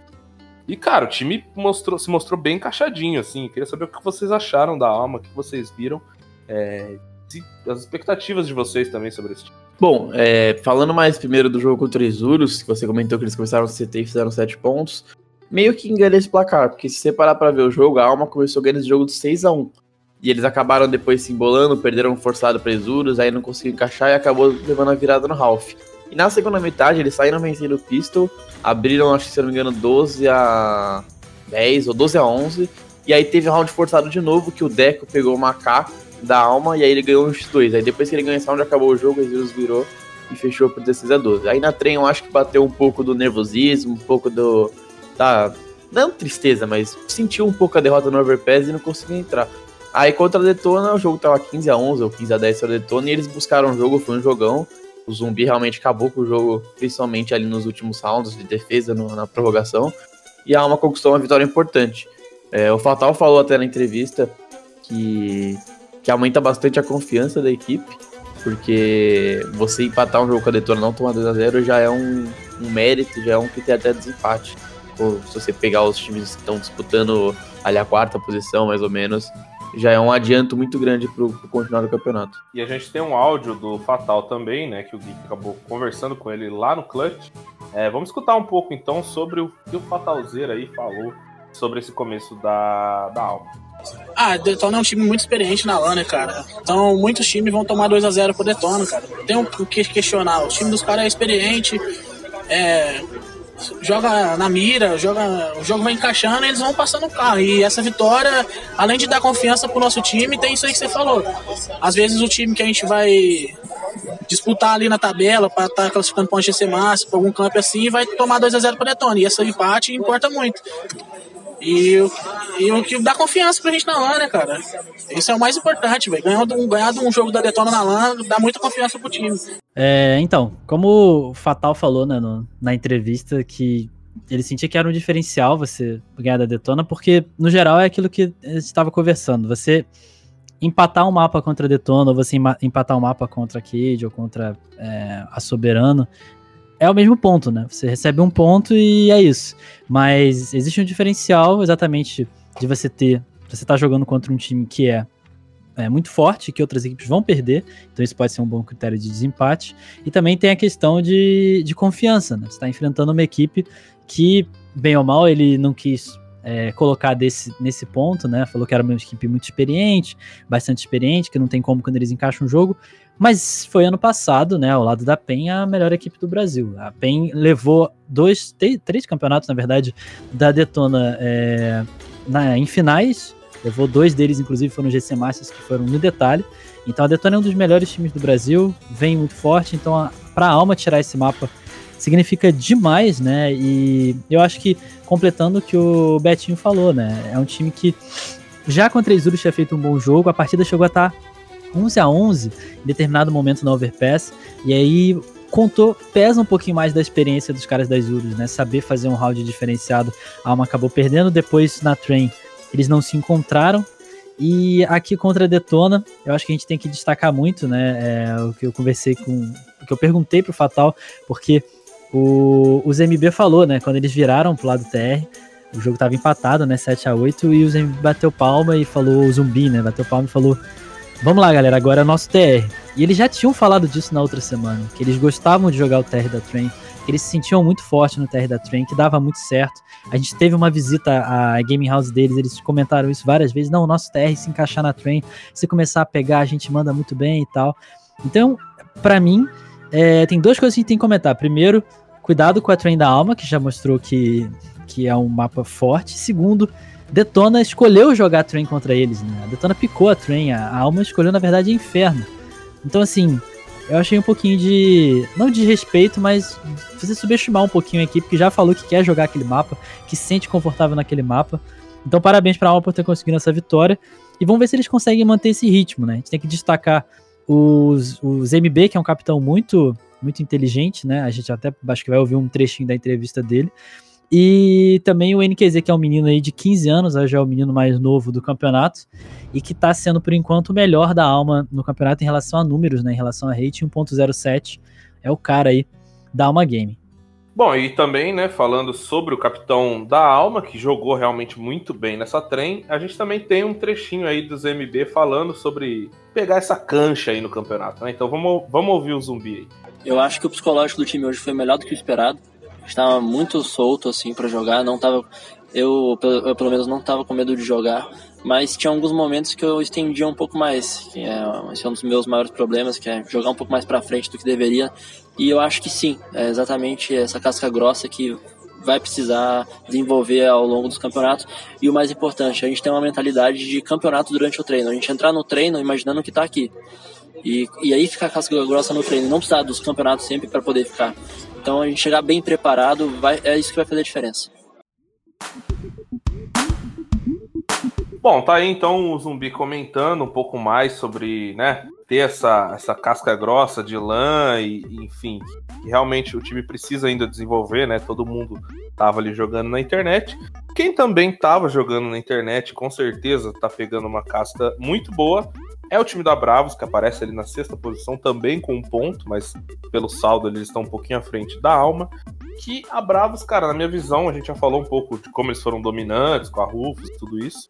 E, cara, o time mostrou, se mostrou bem encaixadinho, assim. Queria saber o que vocês acharam da Alma, o que vocês viram. É, as expectativas de vocês também sobre esse time. Bom, é, falando mais primeiro do jogo contra o Isurus, que você comentou que eles começaram CT e fizeram 7 pontos, meio que engana esse placar, porque se você parar pra ver o jogo, a Alma começou ganhando esse jogo de 6 a 1 E eles acabaram depois se embolando, perderam forçado pra Isurus, aí não conseguiram encaixar e acabou levando a virada no Ralph. E na segunda metade, eles saíram vencendo o Pistol, abriram, acho que se não me engano, 12 a 10 ou 12 a 11. E aí teve round forçado de novo, que o Deco pegou uma K da alma e aí ele ganhou uns dois. Aí depois que ele ganhou esse round, acabou o jogo, o Zeus virou e fechou por 16 a 12. Aí na trem eu acho que bateu um pouco do nervosismo, um pouco do. da. não tristeza, mas sentiu um pouco a derrota no Overpass e não conseguiu entrar. Aí contra a Detona, o jogo tava 15 a 11 ou 15 a 10 para a Detona e eles buscaram o jogo, foi um jogão. O Zumbi realmente acabou com o jogo, principalmente ali nos últimos rounds de defesa, no, na prorrogação. E a Alma conquistou uma vitória importante. É, o Fatal falou até na entrevista que que aumenta bastante a confiança da equipe, porque você empatar um jogo com a Detona não tomar 2x0 já é um, um, mérito, já é um critério até desempate. Se você pegar os times que estão disputando ali a quarta posição, mais ou menos, já é um adianto muito grande para o continuar do campeonato. E a gente tem um áudio do Fatal também, né? Que o Gui acabou conversando com ele lá no Clutch. É, vamos escutar um pouco então sobre o que o Fatalzeira aí falou sobre esse começo da, da alma. Ah, Detona é um time muito experiente na LAN, né, cara? Então muitos times vão tomar 2 a 0 pro Detona, cara. Tem o que questionar. O time dos caras é experiente, é, joga na mira, joga, o jogo vai encaixando e eles vão passando o carro. E essa vitória, além de dar confiança pro nosso time, tem isso aí que você falou. Às vezes o time que a gente vai disputar ali na tabela para estar tá classificando para um GC Massa, para algum campo assim, vai tomar 2 a 0 para Detona. E esse empate importa muito. E, e o que dá confiança pra gente na LAN, né, cara? Isso é o mais importante, velho. Ganhar, ganhar um jogo da Detona na LAN dá muita confiança pro time. É, então, como o Fatal falou né, no, na entrevista, que ele sentia que era um diferencial você ganhar da Detona, porque no geral é aquilo que a gente estava conversando. Você empatar um mapa contra a Detona, ou você empatar um mapa contra a Cade ou contra é, a Soberano, é o mesmo ponto, né? Você recebe um ponto e é isso. Mas existe um diferencial exatamente de você ter. Você tá jogando contra um time que é, é muito forte, que outras equipes vão perder. Então isso pode ser um bom critério de desempate. E também tem a questão de, de confiança, né? Você tá enfrentando uma equipe que, bem ou mal, ele não quis é, colocar desse, nesse ponto, né? Falou que era uma equipe muito experiente, bastante experiente, que não tem como quando eles encaixam um jogo. Mas foi ano passado, né? Ao lado da PEN, a melhor equipe do Brasil. A PEN levou dois, três campeonatos, na verdade, da Detona é, na, em finais. Levou dois deles, inclusive, foram GC Masters, que foram no detalhe. Então a Detona é um dos melhores times do Brasil, vem muito forte. Então, para a Alma tirar esse mapa significa demais, né? E eu acho que, completando o que o Betinho falou, né? É um time que já contra Isurus tinha feito um bom jogo, a partida chegou a estar tá 11 a 11 em determinado momento na Overpass, e aí contou, pesa um pouquinho mais da experiência dos caras das Isurus, né? Saber fazer um round diferenciado. A Alma acabou perdendo, depois na Train eles não se encontraram, e aqui contra a Detona, eu acho que a gente tem que destacar muito, né? É, o que eu conversei com. O que eu perguntei pro Fatal, porque o, o ZMB falou, né? Quando eles viraram pro lado TR, o jogo tava empatado, né? 7 a 8 e o ZMB bateu palma e falou, o zumbi, né? Bateu palma e falou: Vamos lá, galera, agora é nosso TR. E eles já tinham falado disso na outra semana, que eles gostavam de jogar o TR da Train, que eles se sentiam muito forte no TR da Train, que dava muito certo. A gente teve uma visita à gaming house deles, eles comentaram isso várias vezes. Não, o nosso TR se encaixar na Train, se começar a pegar, a gente manda muito bem e tal. Então, para mim, é, tem duas coisas que a gente tem que comentar. Primeiro, Cuidado com a Train da Alma, que já mostrou que, que é um mapa forte. Segundo, Detona escolheu jogar a Train contra eles, né? A Detona picou a Train, a, Alma escolheu, na verdade, Inferno. Então, assim, eu achei um pouquinho de. Não de respeito, mas você subestimar um pouquinho a equipe que já falou que quer jogar aquele mapa, que se sente confortável naquele mapa. Então, parabéns para a Alma por ter conseguido essa vitória. E vamos ver se eles conseguem manter esse ritmo, né? A gente tem que destacar os, os MB, que é um capitão muito muito inteligente, né? A gente até acho que vai ouvir um trechinho da entrevista dele. E também o NQZ, que é um menino aí de 15 anos, já é o menino mais novo do campeonato, e que está sendo, por enquanto, o melhor da alma no campeonato em relação a números, né? Em relação a rate 1.07. É o cara aí da Alma Game. Bom, e também, né, falando sobre o capitão da Alma, que jogou realmente muito bem nessa trem, a gente também tem um trechinho aí dos MB falando sobre pegar essa cancha aí no campeonato, né? Então vamos, vamos ouvir o zumbi aí. Eu acho que o psicológico do time hoje foi melhor do que o esperado. Estava muito solto assim para jogar, não tava eu, eu, pelo menos não estava com medo de jogar, mas tinha alguns momentos que eu estendia um pouco mais, que é, esse é um dos meus maiores problemas, que é jogar um pouco mais para frente do que deveria. E eu acho que sim, é exatamente essa casca grossa que vai precisar desenvolver ao longo dos campeonatos. E o mais importante, a gente tem uma mentalidade de campeonato durante o treino. A gente entrar no treino imaginando que está aqui. E, e aí ficar casca grossa no treino, não precisar dos campeonatos sempre para poder ficar. Então a gente chegar bem preparado, vai, é isso que vai fazer a diferença. Bom, tá aí então o Zumbi comentando um pouco mais sobre, né, ter essa, essa casca grossa de lã e, enfim, que realmente o time precisa ainda desenvolver, né? Todo mundo tava ali jogando na internet. Quem também tava jogando na internet, com certeza tá pegando uma casca muito boa, é o time da Bravos, que aparece ali na sexta posição, também com um ponto, mas pelo saldo eles estão um pouquinho à frente da Alma. Que a Bravos, cara, na minha visão, a gente já falou um pouco de como eles foram dominantes, com a Rufus e tudo isso.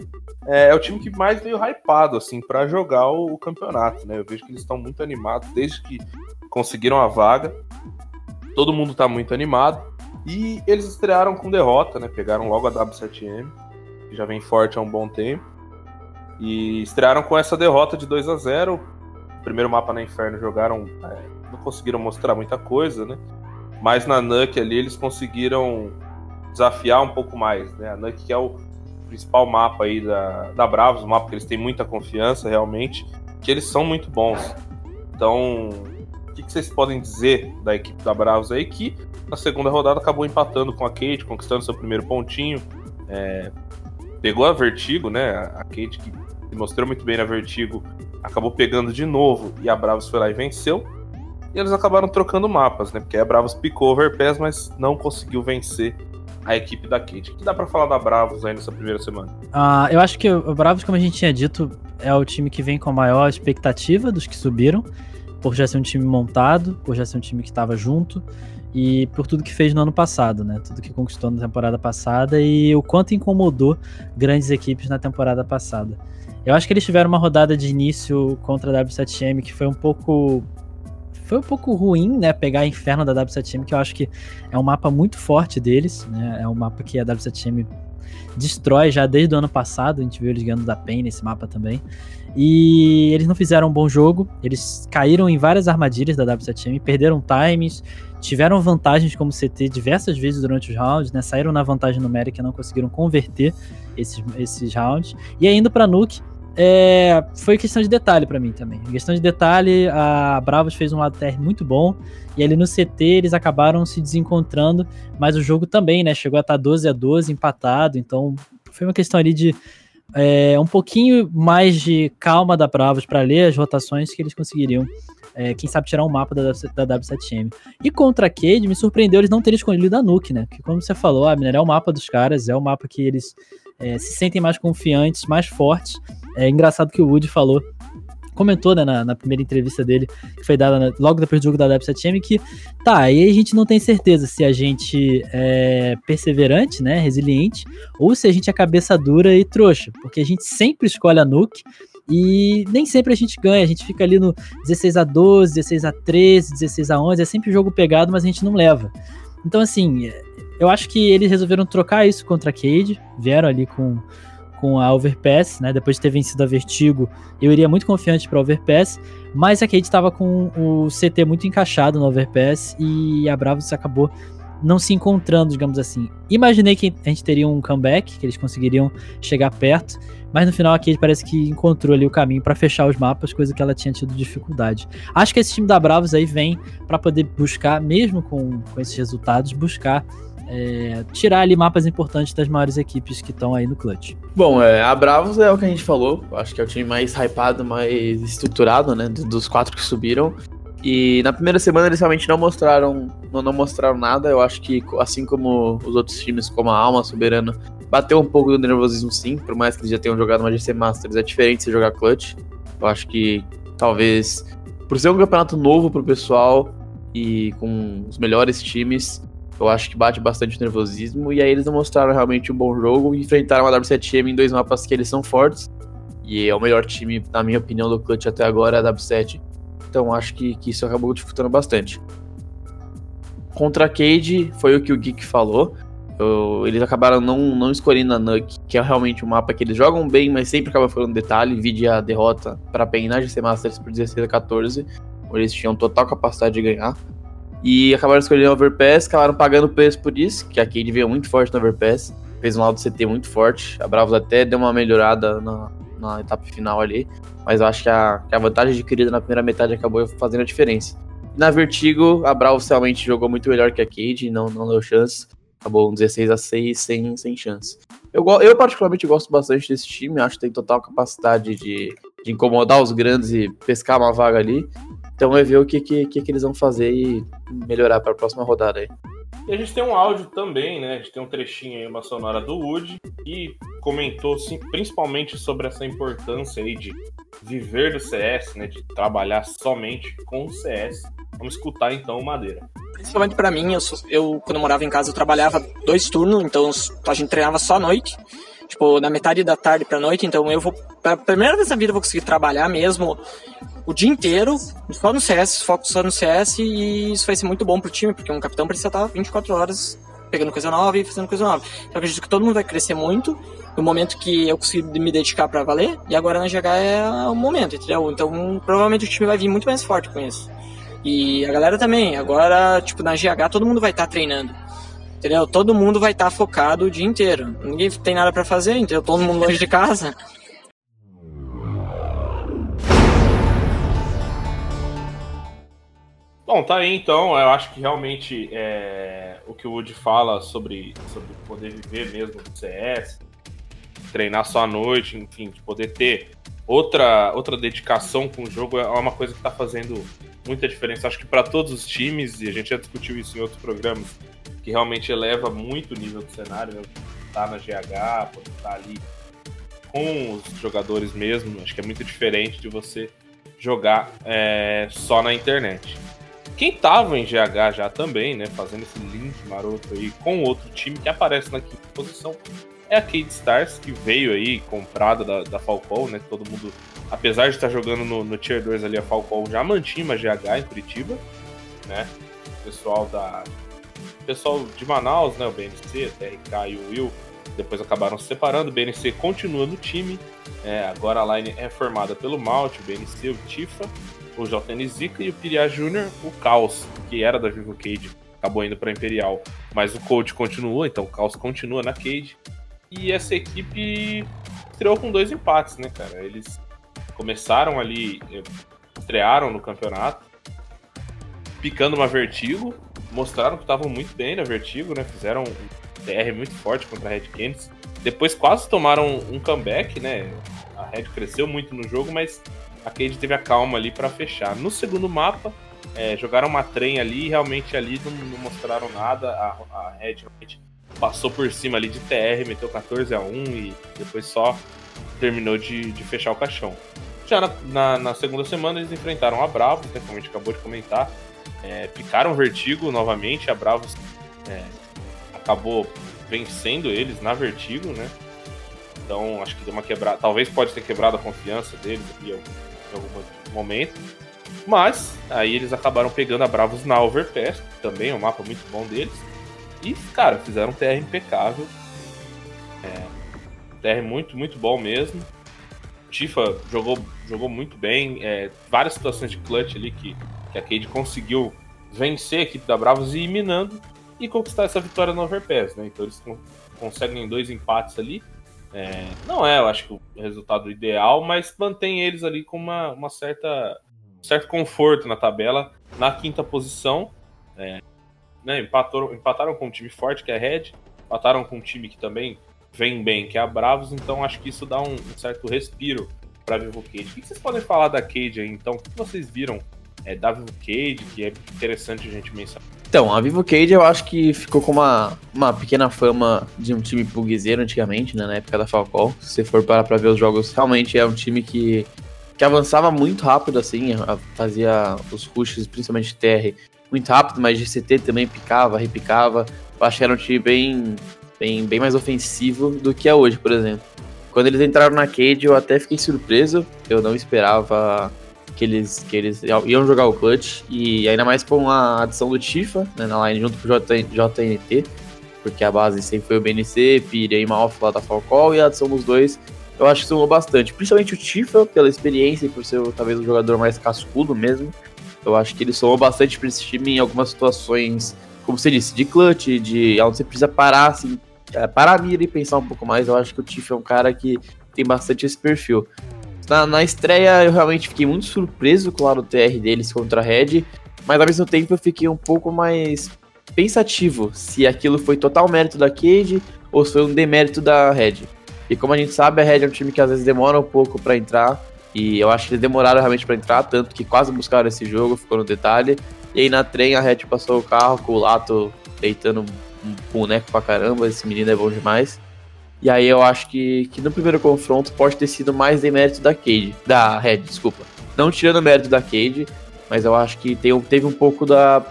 É, é, o time que mais veio hypado, assim, para jogar o, o, campeonato, né? Eu vejo que eles estão muito animados desde que conseguiram a vaga. Todo mundo tá muito animado. E eles estrearam com derrota, né? Pegaram logo a W7M, que já vem forte há um bom tempo. E estrearam com essa derrota de 2 a 0 Primeiro mapa na Inferno jogaram. É, não conseguiram mostrar muita coisa, né? Mas na Nuke ali eles conseguiram desafiar um pouco mais, né? A Nuke que é o principal mapa aí da, da Bravos, um mapa que eles têm muita confiança realmente, que eles são muito bons. Então, o que, que vocês podem dizer da equipe da Bravos aí que na segunda rodada acabou empatando com a Kate, conquistando seu primeiro pontinho. É, pegou a Vertigo, né? A Kate que mostrou muito bem na Vertigo, acabou pegando de novo e a Bravos foi lá e venceu. E eles acabaram trocando mapas, né? Porque a Bravos picou Overpass, mas não conseguiu vencer a equipe da Kate. O que dá para falar da Bravos aí nessa primeira semana? Ah, eu acho que o Bravos, como a gente tinha dito, é o time que vem com a maior expectativa dos que subiram, por já ser um time montado, por já ser um time que estava junto e por tudo que fez no ano passado, né? Tudo que conquistou na temporada passada e o quanto incomodou grandes equipes na temporada passada. Eu acho que eles tiveram uma rodada de início contra a W7M que foi um pouco foi um pouco ruim, né, pegar a Inferno da W7M, que eu acho que é um mapa muito forte deles, né? É um mapa que a W7M destrói já desde o ano passado. A gente viu eles ganhando da PEN nesse mapa também. E eles não fizeram um bom jogo, eles caíram em várias armadilhas da W7M, perderam times, tiveram vantagens como CT diversas vezes durante os rounds, né? Saíram na vantagem numérica e não conseguiram converter esses, esses rounds. E ainda para Nuke, é, foi questão de detalhe para mim também. Em questão de detalhe, a Bravos fez um lado TR muito bom. E ali no CT eles acabaram se desencontrando. Mas o jogo também, né? Chegou a estar 12 a 12 empatado. Então foi uma questão ali de é, um pouquinho mais de calma da Bravos para ler as rotações que eles conseguiriam. É, quem sabe tirar um mapa da, da W7M. E contra a Cade, me surpreendeu eles não terem escolhido a Nuke, né? Porque como você falou, a Minerva é o mapa dos caras, é o mapa que eles é, se sentem mais confiantes, mais fortes. É engraçado que o Woody falou comentou né, na, na, primeira entrevista dele, que foi dada logo depois do jogo da W7M, que tá, aí a gente não tem certeza se a gente é perseverante, né, resiliente, ou se a gente é cabeça dura e trouxa, porque a gente sempre escolhe a Nuke, e nem sempre a gente ganha, a gente fica ali no 16 a 12, 16 a 13, 16 a 11, é sempre jogo pegado, mas a gente não leva. Então assim, eu acho que eles resolveram trocar isso contra a Cade, vieram ali com, com a Overpass, né? Depois de ter vencido a Vertigo, eu iria muito confiante para Overpass, mas a Cade estava com o CT muito encaixado no Overpass e a Bravos acabou não se encontrando, digamos assim. Imaginei que a gente teria um comeback, que eles conseguiriam chegar perto, mas no final a Cade parece que encontrou ali o caminho para fechar os mapas, coisa que ela tinha tido dificuldade. Acho que esse time da Bravos aí vem para poder buscar, mesmo com, com esses resultados, buscar é, tirar ali mapas importantes das maiores equipes que estão aí no clutch. Bom, é, a Bravos é o que a gente falou, acho que é o time mais hypado, mais estruturado, né, dos quatro que subiram. E na primeira semana eles realmente não mostraram, não, não mostraram nada. Eu acho que assim como os outros times, como a Alma, Soberano, bateu um pouco do nervosismo sim, por mais que eles já tenham jogado uma GC Masters, é diferente se jogar clutch. Eu acho que talvez por ser um campeonato novo pro pessoal e com os melhores times, eu acho que bate bastante nervosismo. E aí eles não mostraram realmente um bom jogo. Enfrentaram a W7M em dois mapas que eles são fortes. E é o melhor time, na minha opinião, do clutch até agora, a W7. Então acho que, que isso acabou dificultando bastante. Contra a Cade, foi o que o Geek falou. Eu, eles acabaram não, não escolhendo a Nuke, que é realmente um mapa que eles jogam bem, mas sempre acaba ficando detalhe. Vide a derrota para a PEN na GC Masters por 16 a 14, onde eles tinham total capacidade de ganhar. E acabaram escolhendo o Overpass, acabaram pagando o preço por isso, que a Cade veio muito forte no Overpass, fez um lado CT muito forte. A Bravos até deu uma melhorada na, na etapa final ali, mas eu acho que a, que a vantagem adquirida na primeira metade acabou fazendo a diferença. Na Vertigo, a Bravos realmente jogou muito melhor que a Cade, não, não deu chance. Acabou um 16 a 6 sem, sem chance. Eu, eu particularmente gosto bastante desse time, acho que tem total capacidade de, de incomodar os grandes e pescar uma vaga ali. Então é ver o que, que, que, eles vão fazer e melhorar para a próxima rodada aí. E a gente tem um áudio também, né? A gente tem um trechinho aí, uma sonora do Wood, que comentou sim, principalmente sobre essa importância aí de viver do CS, né? De trabalhar somente com o CS. Vamos escutar então o Madeira. Principalmente para mim, eu, eu quando eu morava em casa eu trabalhava dois turnos, então a gente treinava só à noite tipo, na metade da tarde pra noite, então eu vou, pela primeira vez na vida eu vou conseguir trabalhar mesmo o dia inteiro, só no CS, foco só no CS, e isso vai ser muito bom pro time, porque um capitão precisa estar 24 horas pegando coisa nova e fazendo coisa nova. Então eu acredito que todo mundo vai crescer muito no momento que eu consigo me dedicar para valer, e agora na GH é o momento, entendeu? Então provavelmente o time vai vir muito mais forte com isso. E a galera também, agora, tipo, na GH todo mundo vai estar treinando. Entendeu? Todo mundo vai estar tá focado o dia inteiro. Ninguém tem nada para fazer, entendeu? Todo mundo longe de casa. Bom, tá aí então. Eu acho que realmente é, o que o Wood fala sobre, sobre poder viver mesmo do CS, treinar só à noite, enfim, de poder ter outra, outra dedicação com o jogo é uma coisa que tá fazendo muita diferença. Acho que para todos os times, e a gente já discutiu isso em outros programas, que realmente eleva muito o nível do cenário, né? Tá na GH, poder estar tá ali com os jogadores mesmo, acho que é muito diferente de você jogar é, só na internet. Quem tava em GH já também, né, fazendo esse link maroto aí com outro time que aparece na quinta posição, é a Cade Stars, que veio aí comprada da, da Falcão, né, todo mundo, apesar de estar jogando no, no Tier 2 ali, a Falcão já mantinha uma GH em Curitiba, né, o pessoal da pessoal de Manaus, né, o BNC, TRK e o Will, depois acabaram se separando. O BNC continua no time. É, agora a line é formada pelo Malte, o BNC, o Tifa, o JN Zika e o Piria Jr., o Caos, que era da Vivo Cage, acabou indo para Imperial. Mas o Coach continua, então o Caos continua na Cage. E essa equipe estreou com dois empates, né, cara? Eles começaram ali, eh, estrearam no campeonato, picando uma Vertigo, mostraram que estavam muito bem na Vertigo, né? Fizeram um TR muito forte contra a Red Canids. Depois quase tomaram um comeback, né? A Red cresceu muito no jogo, mas a Cade teve a calma ali para fechar. No segundo mapa, é, jogaram uma trem ali e realmente ali não, não mostraram nada. A, a Red realmente passou por cima ali de TR, meteu 14 a 1 e depois só terminou de, de fechar o caixão. Já na, na, na, segunda semana eles enfrentaram a Bravos, né, como a gente acabou de comentar. É, picaram Vertigo novamente, a Bravos é, acabou vencendo eles na Vertigo, né? Então acho que deu uma quebrada. Talvez pode ter quebrado a confiança deles aqui em algum, momento. Mas aí eles acabaram pegando a Bravos na Overpass, também é um mapa muito bom deles. E, cara, fizeram um TR impecável. É, TR muito, muito bom mesmo. Tifa jogou, jogou muito bem. É, várias situações de clutch ali que, que a Cade conseguiu vencer a equipe da Bravos e ir minando e conquistar essa vitória no Overpass, né? Então eles conseguem dois empates ali. É, não é, eu acho que o resultado ideal, mas mantém eles ali com uma, uma certa certo conforto na tabela, na quinta posição. É, né, empataram, empataram com um time forte, que é a Red, empataram com um time que também vem bem, que é a Bravos, então acho que isso dá um, um certo respiro para a Vivo Cage. O que vocês podem falar da Cage aí, então? O que vocês viram é, da Vivo Cage, que é interessante a gente mencionar? Então, a Vivo Cage eu acho que ficou com uma, uma pequena fama de um time pugzeiro antigamente, né, na época da Falcon. Se você for parar pra ver os jogos, realmente é um time que, que avançava muito rápido, assim, fazia os rushes, principalmente TR, muito rápido, mas GCT também picava, repicava. Eu acho que era um time bem, bem, bem mais ofensivo do que é hoje, por exemplo. Quando eles entraram na Cade, eu até fiquei surpreso. Eu não esperava que eles, que eles iam jogar o clutch. E ainda mais com a adição do Tifa né, na line junto com o JNT. Porque a base sempre foi o BNC, Pire e Malf lá da. E a adição dos dois eu acho que somou bastante. Principalmente o Tifa, pela experiência e por ser talvez o jogador mais cascudo mesmo. Eu acho que ele somou bastante para esse time em algumas situações, como você disse, de clutch, de onde você precisa parar, assim, é, parar a mira e pensar um pouco mais. Eu acho que o Tiff é um cara que tem bastante esse perfil. Na, na estreia, eu realmente fiquei muito surpreso com o TR deles contra a Red, mas ao mesmo tempo eu fiquei um pouco mais pensativo se aquilo foi total mérito da Cade ou se foi um demérito da Red. E como a gente sabe, a Red é um time que às vezes demora um pouco para entrar, e eu acho que eles demoraram realmente para entrar, tanto que quase buscaram esse jogo, ficou no detalhe. E aí na trem a Red passou o carro com o Lato deitando um boneco pra caramba, esse menino é bom demais. E aí eu acho que, que no primeiro confronto pode ter sido mais demérito da Cade, da Red, desculpa. Não tirando o mérito da Cade, mas eu acho que tem, teve um pouco da,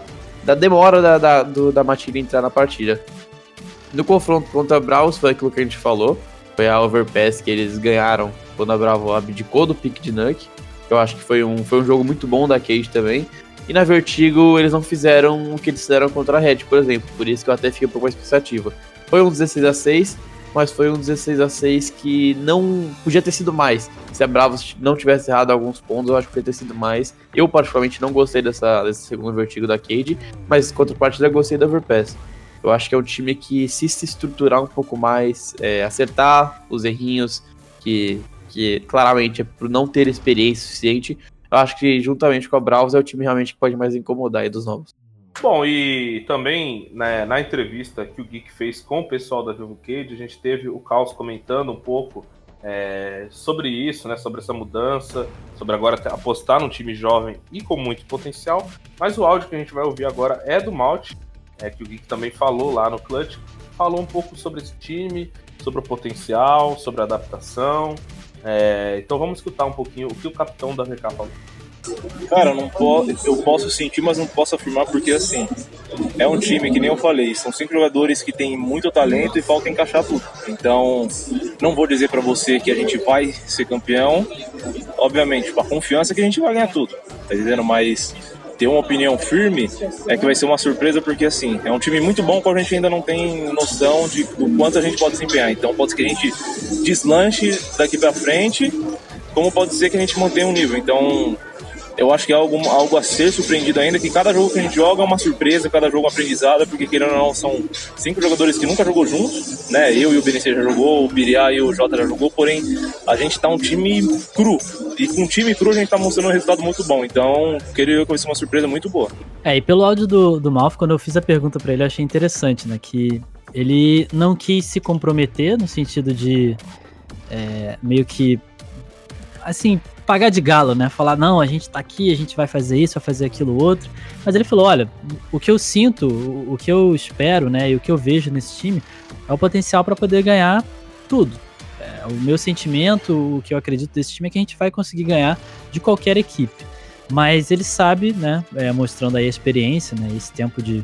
da demora da, da, do, da Matilda entrar na partida. No confronto contra a Braus foi aquilo que a gente falou, foi a overpass que eles ganharam quando a Bravo abdicou do pick de Nuke. Eu acho que foi um, foi um jogo muito bom da Cage também. E na Vertigo eles não fizeram o que eles fizeram contra a Red, por exemplo. Por isso que eu até fiquei um pouco mais pensativo. Foi um 16 a 6 mas foi um 16 a 6 que não podia ter sido mais. Se a Bravos não tivesse errado alguns pontos, eu acho que podia ter sido mais. Eu, particularmente, não gostei dessa, desse segundo Vertigo da Cade, mas contrapartida, gostei da Overpass. Eu acho que é um time que, se se estruturar um pouco mais, é, acertar os errinhos que que claramente é por não ter experiência suficiente, eu acho que juntamente com a Bravos é o time realmente que pode mais incomodar aí dos novos. Bom, e também né, na entrevista que o Geek fez com o pessoal da Vivo Cage, a gente teve o Caos comentando um pouco é, sobre isso, né, sobre essa mudança, sobre agora apostar num time jovem e com muito potencial. Mas o áudio que a gente vai ouvir agora é do Malte, é, que o Geek também falou lá no Clutch, falou um pouco sobre esse time, sobre o potencial, sobre a adaptação, é, então vamos escutar um pouquinho o que o capitão da VK falou. Cara, não po eu posso sentir, mas não posso afirmar porque assim é um time que nem eu falei, são cinco jogadores que têm muito talento e falta encaixar tudo. Então, não vou dizer para você que a gente vai ser campeão, obviamente, com a confiança que a gente vai ganhar tudo, tá entendendo? Mas ter uma opinião firme, é que vai ser uma surpresa, porque assim, é um time muito bom que a gente ainda não tem noção de, do quanto a gente pode desempenhar. Então pode ser que a gente deslanche daqui para frente, como pode ser que a gente mantenha um nível. Então eu acho que é algo, algo a ser surpreendido ainda, que cada jogo que a gente joga é uma surpresa, cada jogo é um aprendizado, porque querendo ou não, são cinco jogadores que nunca jogou juntos, né? Eu e o Benício já jogou, o Biriá e o Jota já jogou, porém a gente tá um time cru. E com um time cru a gente tá mostrando um resultado muito bom. Então, queria que ser uma surpresa muito boa. É, e pelo áudio do, do Malf, quando eu fiz a pergunta para ele, eu achei interessante, né? Que ele não quis se comprometer no sentido de é, meio que assim, pagar de galo, né? Falar, não, a gente tá aqui, a gente vai fazer isso, vai fazer aquilo outro. Mas ele falou, olha, o que eu sinto, o que eu espero, né, e o que eu vejo nesse time é o potencial para poder ganhar tudo. É, o meu sentimento, o que eu acredito desse time é que a gente vai conseguir ganhar de qualquer equipe. Mas ele sabe, né, é, mostrando aí a experiência, né, esse tempo de,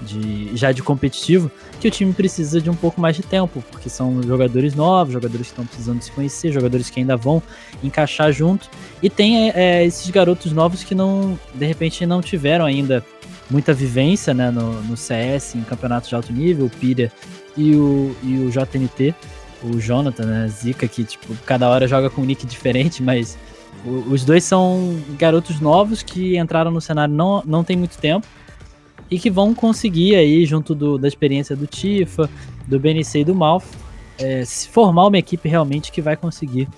de já de competitivo, que o time precisa de um pouco mais de tempo, porque são jogadores novos, jogadores que estão precisando se conhecer, jogadores que ainda vão encaixar junto, e tem é, esses garotos novos que não, de repente, não tiveram ainda muita vivência né, no, no CS, em campeonatos de alto nível, o Pira e o, e o JNT, o Jonathan, né, Zika, que tipo, cada hora joga com um nick diferente, [laughs] mas os dois são garotos novos que entraram no cenário não, não tem muito tempo, e que vão conseguir aí, junto do, da experiência do Tifa, do BNC e do Malf, é, se formar uma equipe realmente que vai conseguir,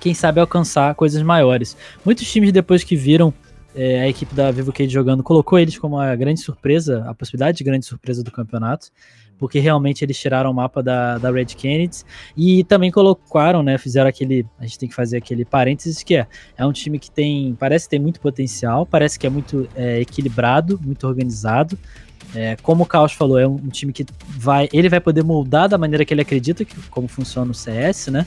quem sabe, alcançar coisas maiores. Muitos times, depois que viram é, a equipe da Vivo Cade jogando, colocou eles como a grande surpresa, a possibilidade de grande surpresa do campeonato porque realmente eles tiraram o mapa da, da Red Kennedy e também colocaram, né, fizeram aquele, a gente tem que fazer aquele parênteses que é, é um time que tem, parece ter muito potencial, parece que é muito é, equilibrado, muito organizado, é, como o Caos falou, é um, um, time que vai, ele vai poder moldar da maneira que ele acredita que como funciona o CS, né?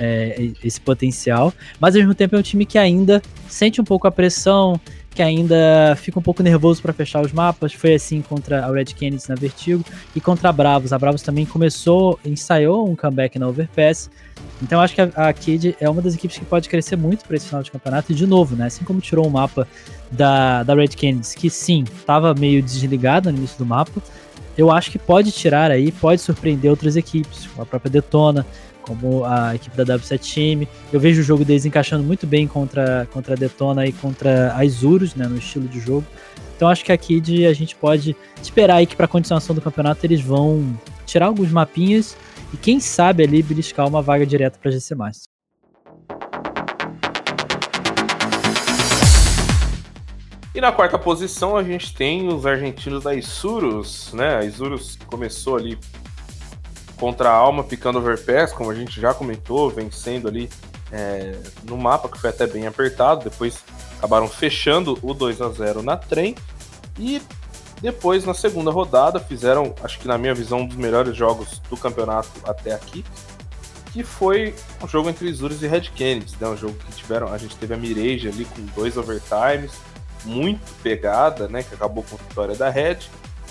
É, esse potencial, mas ao mesmo tempo é um time que ainda sente um pouco a pressão, que ainda fica um pouco nervoso para fechar os mapas. Foi assim contra a Red Kennedy na Vertigo e contra a Bravos. A Bravos também começou, ensaiou um comeback na Overpass. Então acho que a, a Kid é uma das equipes que pode crescer muito para esse final de campeonato. E de novo, né? Assim como tirou o mapa da, da Red Kennedy, que sim, estava meio desligado no início do mapa, eu acho que pode tirar aí, pode surpreender outras equipes, a própria Detona como a equipe da W7 Team. Eu vejo o jogo deles encaixando muito bem contra, contra a Detona e contra a Isurus, né, no estilo de jogo. Então acho que aqui de, a gente pode esperar aí que para a continuação do campeonato eles vão tirar alguns mapinhas e quem sabe ali beliscar uma vaga direta para GC+. E na quarta posição a gente tem os argentinos da Isurus, né? A Isurus começou ali contra a Alma picando overpass, como a gente já comentou, vencendo ali é, no mapa, que foi até bem apertado. Depois acabaram fechando o 2 a 0 na trem. E depois, na segunda rodada, fizeram, acho que na minha visão, um dos melhores jogos do campeonato até aqui. Que foi um jogo entre Isurus e Red Kennedy, né? Um jogo que tiveram. A gente teve a Mirage ali com dois overtimes, muito pegada, né? Que acabou com a vitória da Red.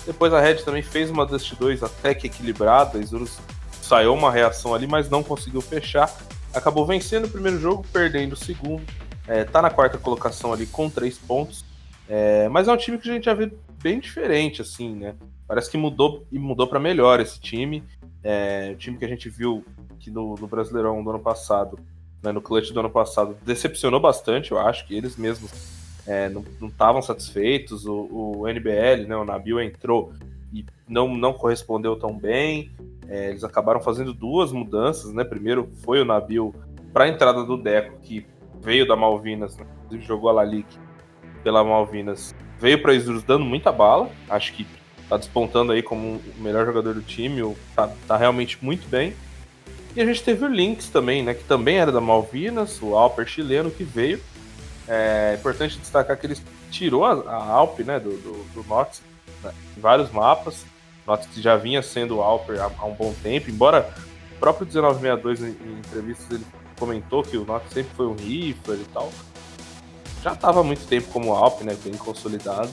Depois a Red também fez uma Dust 2 até que equilibrada. Isurus saiu uma reação ali, mas não conseguiu fechar. Acabou vencendo o primeiro jogo, perdendo o segundo. É, tá na quarta colocação ali com três pontos. É, mas é um time que a gente já vê bem diferente, assim, né? Parece que mudou e mudou para melhor esse time. É, o time que a gente viu que no, no Brasileirão do ano passado, né, no clutch do ano passado, decepcionou bastante, eu acho que eles mesmos é, não estavam satisfeitos. O, o, NBL, né, o Nabil entrou e não, não correspondeu tão bem. É, eles acabaram fazendo duas mudanças, né? Primeiro foi o Nabil para a entrada do Deco, que veio da Malvinas, né? jogou a Lalique pela Malvinas. Veio para Isurus dando muita bala, acho que tá despontando aí como o melhor jogador do time, tá, tá realmente muito bem. E a gente teve o Lynx também, né? Que também era da Malvinas, o Alper chileno que veio é importante destacar que ele tirou a, a Alp né, do, do, do Nox né, em vários mapas. Nox que já vinha sendo Alper há, há, um bom tempo, embora o próprio 1962 em, em entrevistas ele comentou que o Nox sempre foi um rifler e tal. Já estava há muito tempo como Alp, né, bem consolidado.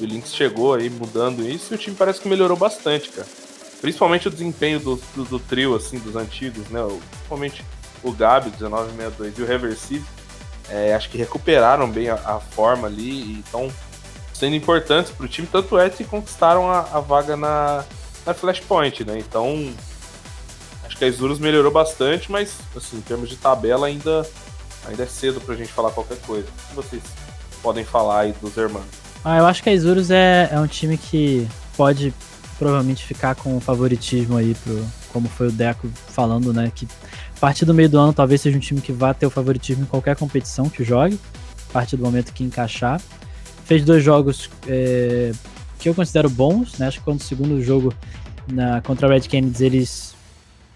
O Lynx chegou aí mudando isso e o time parece que melhorou bastante, cara. Principalmente o desempenho do, do, do trio, assim, dos antigos, né? Principalmente o Gabi, 1962, e o Reversive é, acho que recuperaram bem a, a, forma ali e estão sendo importantes pro time, tanto é que conquistaram a, a vaga na, na Flashpoint, né? Então, acho que a Isurus melhorou bastante, mas, assim, em termos de tabela, ainda, ainda é cedo pra gente falar qualquer coisa. O que vocês podem falar aí dos irmãos? Ah, eu acho que a Isurus é, é um time que pode provavelmente ficar com favoritismo aí pro, como foi o Deco falando, né, que a partir do meio do ano talvez seja um time que vá ter o favoritismo em qualquer competição que jogue, a partir do momento que encaixar. Fez dois jogos é, que eu considero bons, né, acho que quando o segundo jogo na, contra a Red Canids eles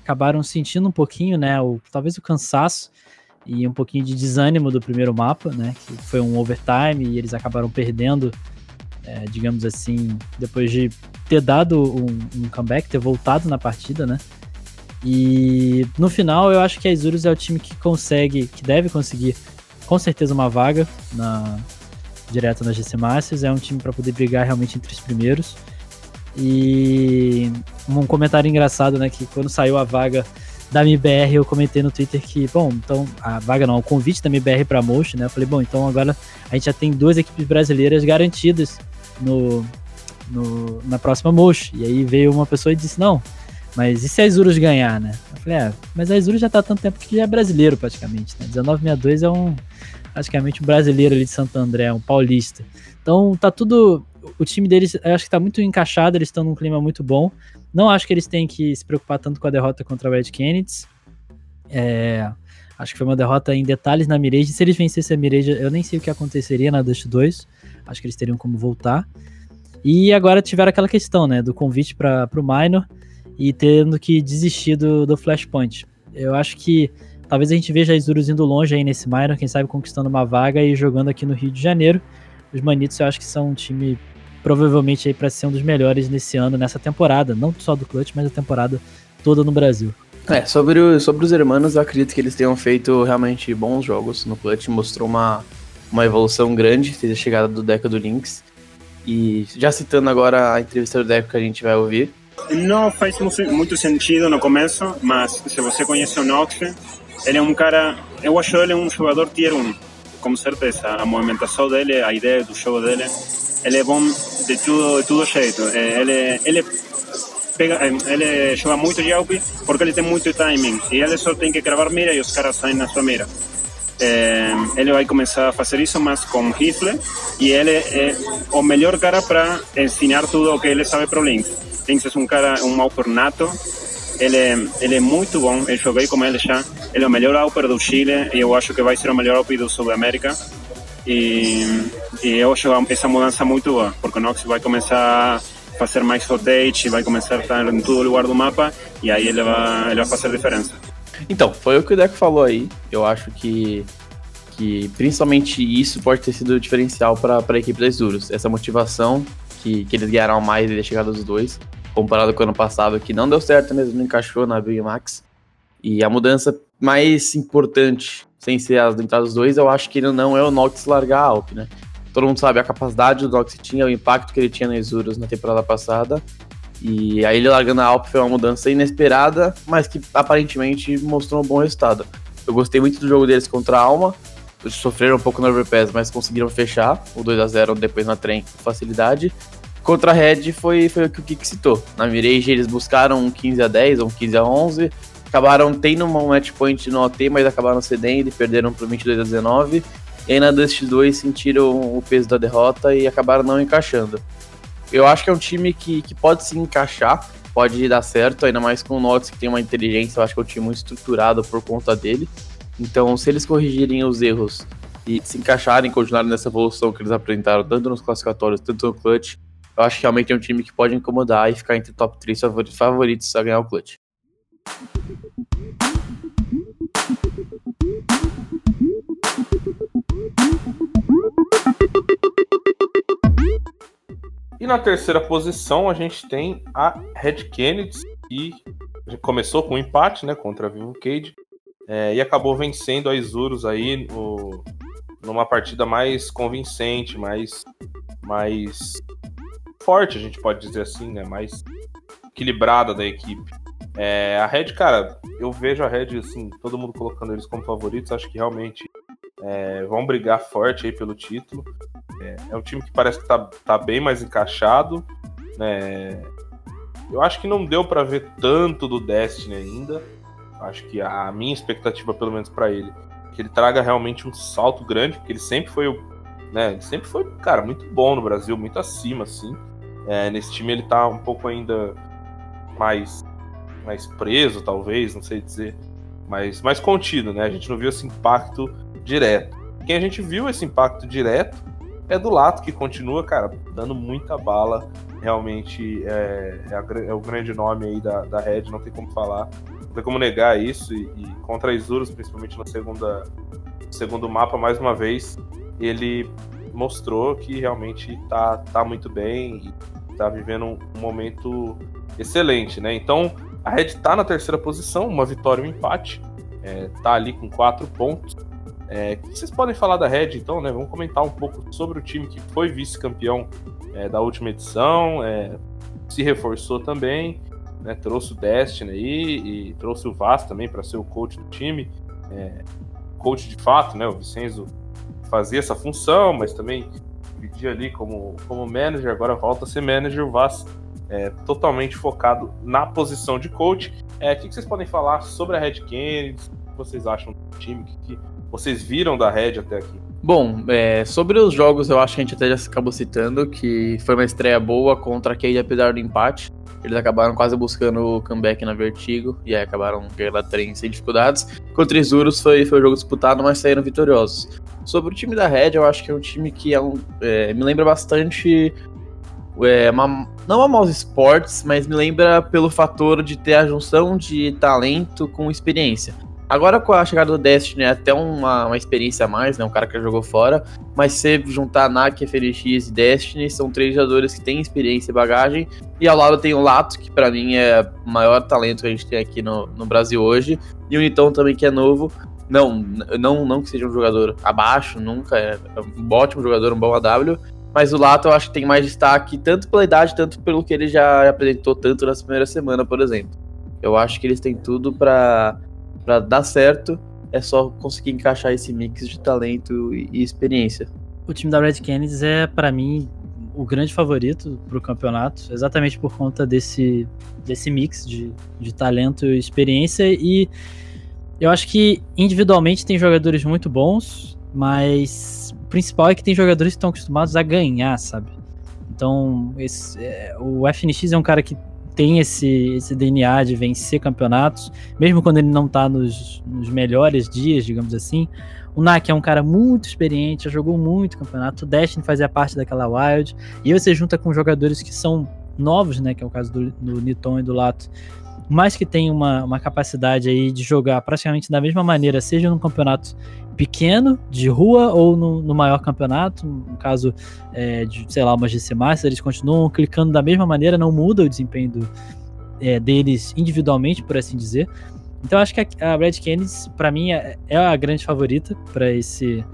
acabaram sentindo um pouquinho, né, o, talvez o cansaço e um pouquinho de desânimo do primeiro mapa, né, que foi um overtime e eles acabaram perdendo é, digamos assim, depois de ter dado um, um, comeback, ter voltado na partida, né? E no final eu acho que a Isurus é o time que consegue, que deve conseguir com certeza uma vaga na direto na GC Masters, é um time para poder brigar realmente entre os primeiros. E um comentário engraçado, né, que quando saiu a vaga da MBR, eu comentei no Twitter que, bom, então a vaga não, o convite da MBR para Motion, né? Eu falei, bom, então agora a gente já tem duas equipes brasileiras garantidas no, no, na próxima Mosh. E aí veio uma pessoa e disse: Não, mas e se a Isurus ganhar, né? Eu falei: É, mas a Isurus já tá há tanto tempo que já é brasileiro praticamente, né? 1962 é um praticamente um brasileiro ali de Santo André, um paulista. Então tá tudo. O time deles, eu acho que tá muito encaixado, eles estão num clima muito bom. Não acho que eles têm que se preocupar tanto com a derrota contra a Red Kennedy. É, acho que foi uma derrota em detalhes na Mirage. Se eles vencessem a Mirage, eu nem sei o que aconteceria na Dust 2. Acho que eles teriam como voltar. E agora tiveram aquela questão, né, do convite para o minor e tendo que desistir do, do Flashpoint. Eu acho que talvez a gente veja a Isurus indo longe aí nesse minor, quem sabe conquistando uma vaga e jogando aqui no Rio de Janeiro. Os Manitos eu acho que são um time provavelmente aí para ser um dos melhores nesse ano, nessa temporada, não só do Clutch, mas a temporada toda no Brasil. É, sobre, o, sobre os hermanos, eu acredito que eles tenham feito realmente bons jogos no Clutch, mostrou uma, uma evolução grande desde a chegada do Deca do Lynx. E já citando agora a entrevista do Deco que a gente vai ouvir. Não faz muito sentido no começo, mas se você conhece o Nox, ele é um cara, eu acho ele um jogador tier 1, com certeza. A movimentação dele, a ideia do jogo dele, ele é bom de tudo, de tudo jeito. Ele, ele, pega, ele joga muito Yaupi porque ele tem muito timing. E ele só tem que gravar mira e os caras saem na sua mira. É, ele vai começar a fazer isso mais com rifle e ele é o melhor cara para ensinar tudo o que ele sabe para o Lynx. Lynx é um cara, um Auper nato, ele, ele é muito bom, eu joguei com ele já, ele é o melhor Auper do Chile e eu acho que vai ser o melhor Auper do Sul América. E, e eu acho essa mudança muito boa, porque o Nox vai começar a fazer mais rotate, vai começar a estar em todo lugar do mapa e aí ele vai, ele vai fazer diferença. Então, foi o que o Deco falou aí. Eu acho que, que principalmente isso pode ter sido diferencial para a equipe das Duros. Essa motivação que, que eles ganharam mais desde a chegada dos dois, comparado com o ano passado, que não deu certo mesmo, não encaixou na Big Max. E a mudança mais importante, sem ser as entradas dois, eu acho que ele não é o Nox largar a Alp, né? Todo mundo sabe a capacidade do Nox tinha, o impacto que ele tinha nas Urus na temporada passada. E aí ele largando a Alp foi uma mudança inesperada, mas que aparentemente mostrou um bom resultado. Eu gostei muito do jogo deles contra a Alma. Eles sofreram um pouco no overpass, mas conseguiram fechar o 2 a 0 depois na trem com facilidade. Contra a Red foi, foi o que o Kik citou. Na Mirage eles buscaram um 15 a 10 ou um 15 a 11. Acabaram tendo um match point no OT, mas acabaram cedendo e perderam para 22 a 19. E aí na Dust 2 sentiram o peso da derrota e acabaram não encaixando. Eu acho que é um time que, que pode se encaixar, pode dar certo, ainda mais com o Nox que tem uma inteligência, eu acho que é um time muito estruturado por conta dele. Então, se eles corrigirem os erros e se encaixarem, continuarem nessa evolução que eles apresentaram, tanto nos classificatórios, tanto no clutch, eu acho que realmente é um time que pode incomodar e ficar entre top 3 favoritos a ganhar o clutch. E na terceira posição a gente tem a Red Kennedy, que começou com um empate né, contra a Vivo Cage é, e acabou vencendo a Isurus aí no, numa partida mais convincente, mais, mais forte, a gente pode dizer assim, né? Mais equilibrada da equipe. É, a Red, cara, eu vejo a Red, assim, todo mundo colocando eles como favoritos, acho que realmente É, vão brigar forte aí pelo título. É, é, um time que parece que tá, tá bem mais encaixado. Né? Eu acho que não deu para ver tanto do Destiny ainda. Acho que a minha expectativa, pelo menos para ele, é que ele traga realmente um salto grande, porque ele sempre foi o. Né, ele sempre foi, cara, muito bom no Brasil, muito acima, assim. É, nesse time ele tá um pouco ainda mais, mais preso, talvez, não sei dizer. Mas mais contido, né? A gente não viu esse impacto direto. Quem a gente viu esse impacto direto é do Lato, que continua, cara, dando muita bala. Realmente é, é, a, é o grande nome aí da, da Red, não tem como falar tem como negar isso. E, e contra Isurus, principalmente no segunda, segundo mapa, mais uma vez, ele mostrou que realmente tá, tá muito bem e tá vivendo um, momento excelente, né? Então, a Red tá na terceira posição, uma vitória e um empate. É, tá ali com quatro pontos. É, o que vocês podem falar da Red, então, né? Vamos comentar um pouco sobre o time que foi vice-campeão é, da última edição, é, se reforçou também né, trouxe o Destiny aí e trouxe o Vaz também para ser o coach do time. É, coach de fato, né? O Vicenzo fazia essa função, mas também pedia ali como, como manager, agora volta a ser manager, o Vaz é, totalmente focado na posição de coach. É, o que, vocês podem falar sobre a Red Kennedy? O que vocês acham do time? O que, que vocês viram da Red até aqui? Bom, é, sobre os jogos, eu acho que a gente até já acabou citando que foi uma estreia boa contra a Cade, apesar do empate. Eles acabaram quase buscando o comeback na Vertigo e aí acabaram pela trem sem dificuldades. Contra Isurus foi, foi um jogo disputado, mas saíram vitoriosos. Sobre o time da Red, eu acho que é um time que é um, é, me lembra bastante. É, uma, não a Mouse Sports, mas me lembra pelo fator de ter a junção de talento com experiência. Agora com a chegada do Destiny é até uma, uma experiência a mais, né? Um cara que jogou fora. Mas se juntar NAC, FNX e Destiny, são três jogadores que têm experiência e bagagem. E ao lado tem o Lato, que para mim é o maior talento que a gente tem aqui no, no Brasil hoje. E o Niton também, que é novo. Não, não, não que seja um jogador abaixo, nunca. É, é um ótimo jogador, um bom AW. Mas o Lato eu acho que tem mais destaque, tanto pela idade, tanto pelo que ele já apresentou tanto nessa primeira semana, por exemplo. Eu acho que eles têm tudo para dar certo, é só conseguir encaixar esse mix de talento e experiência. O time da Red Canids é, para mim, o grande favorito para o campeonato, exatamente por conta desse, desse mix de, de talento e experiência. E eu acho que individualmente tem jogadores muito bons, mas o principal é que tem jogadores que estão acostumados a ganhar, sabe? Então, esse, é, o FNX é um cara que tem esse, esse DNA de vencer campeonatos, mesmo quando ele não tá nos, nos melhores dias, digamos assim. O Nak é um cara muito experiente, já jogou muito campeonato. O Destiny fazia parte daquela Wild. E você junta com jogadores que são novos, né? Que é o caso do, do Niton e do Lato. Mas que tem uma, uma capacidade aí de jogar praticamente da mesma maneira, seja num campeonato pequeno, de rua, ou no, no maior campeonato, no caso é, de, sei lá, uma GC eles continuam clicando da mesma maneira, não muda o desempenho do, é, deles individualmente, por assim dizer. Então acho que a, a Red Kennedy, para mim, é, é, a grande favorita para esse,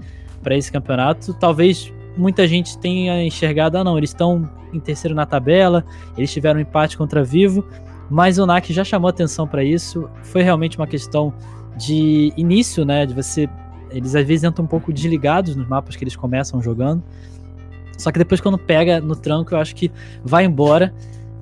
esse campeonato. Talvez muita gente tenha enxergado, ah não, eles estão em terceiro na tabela, eles tiveram um empate contra Vivo, mas o NAC já chamou atenção para isso. Foi realmente uma questão de início, né, de você eles às vezes entram um pouco desligados nos mapas que eles começam jogando. Só que depois, quando pega no tranco, eu acho que vai embora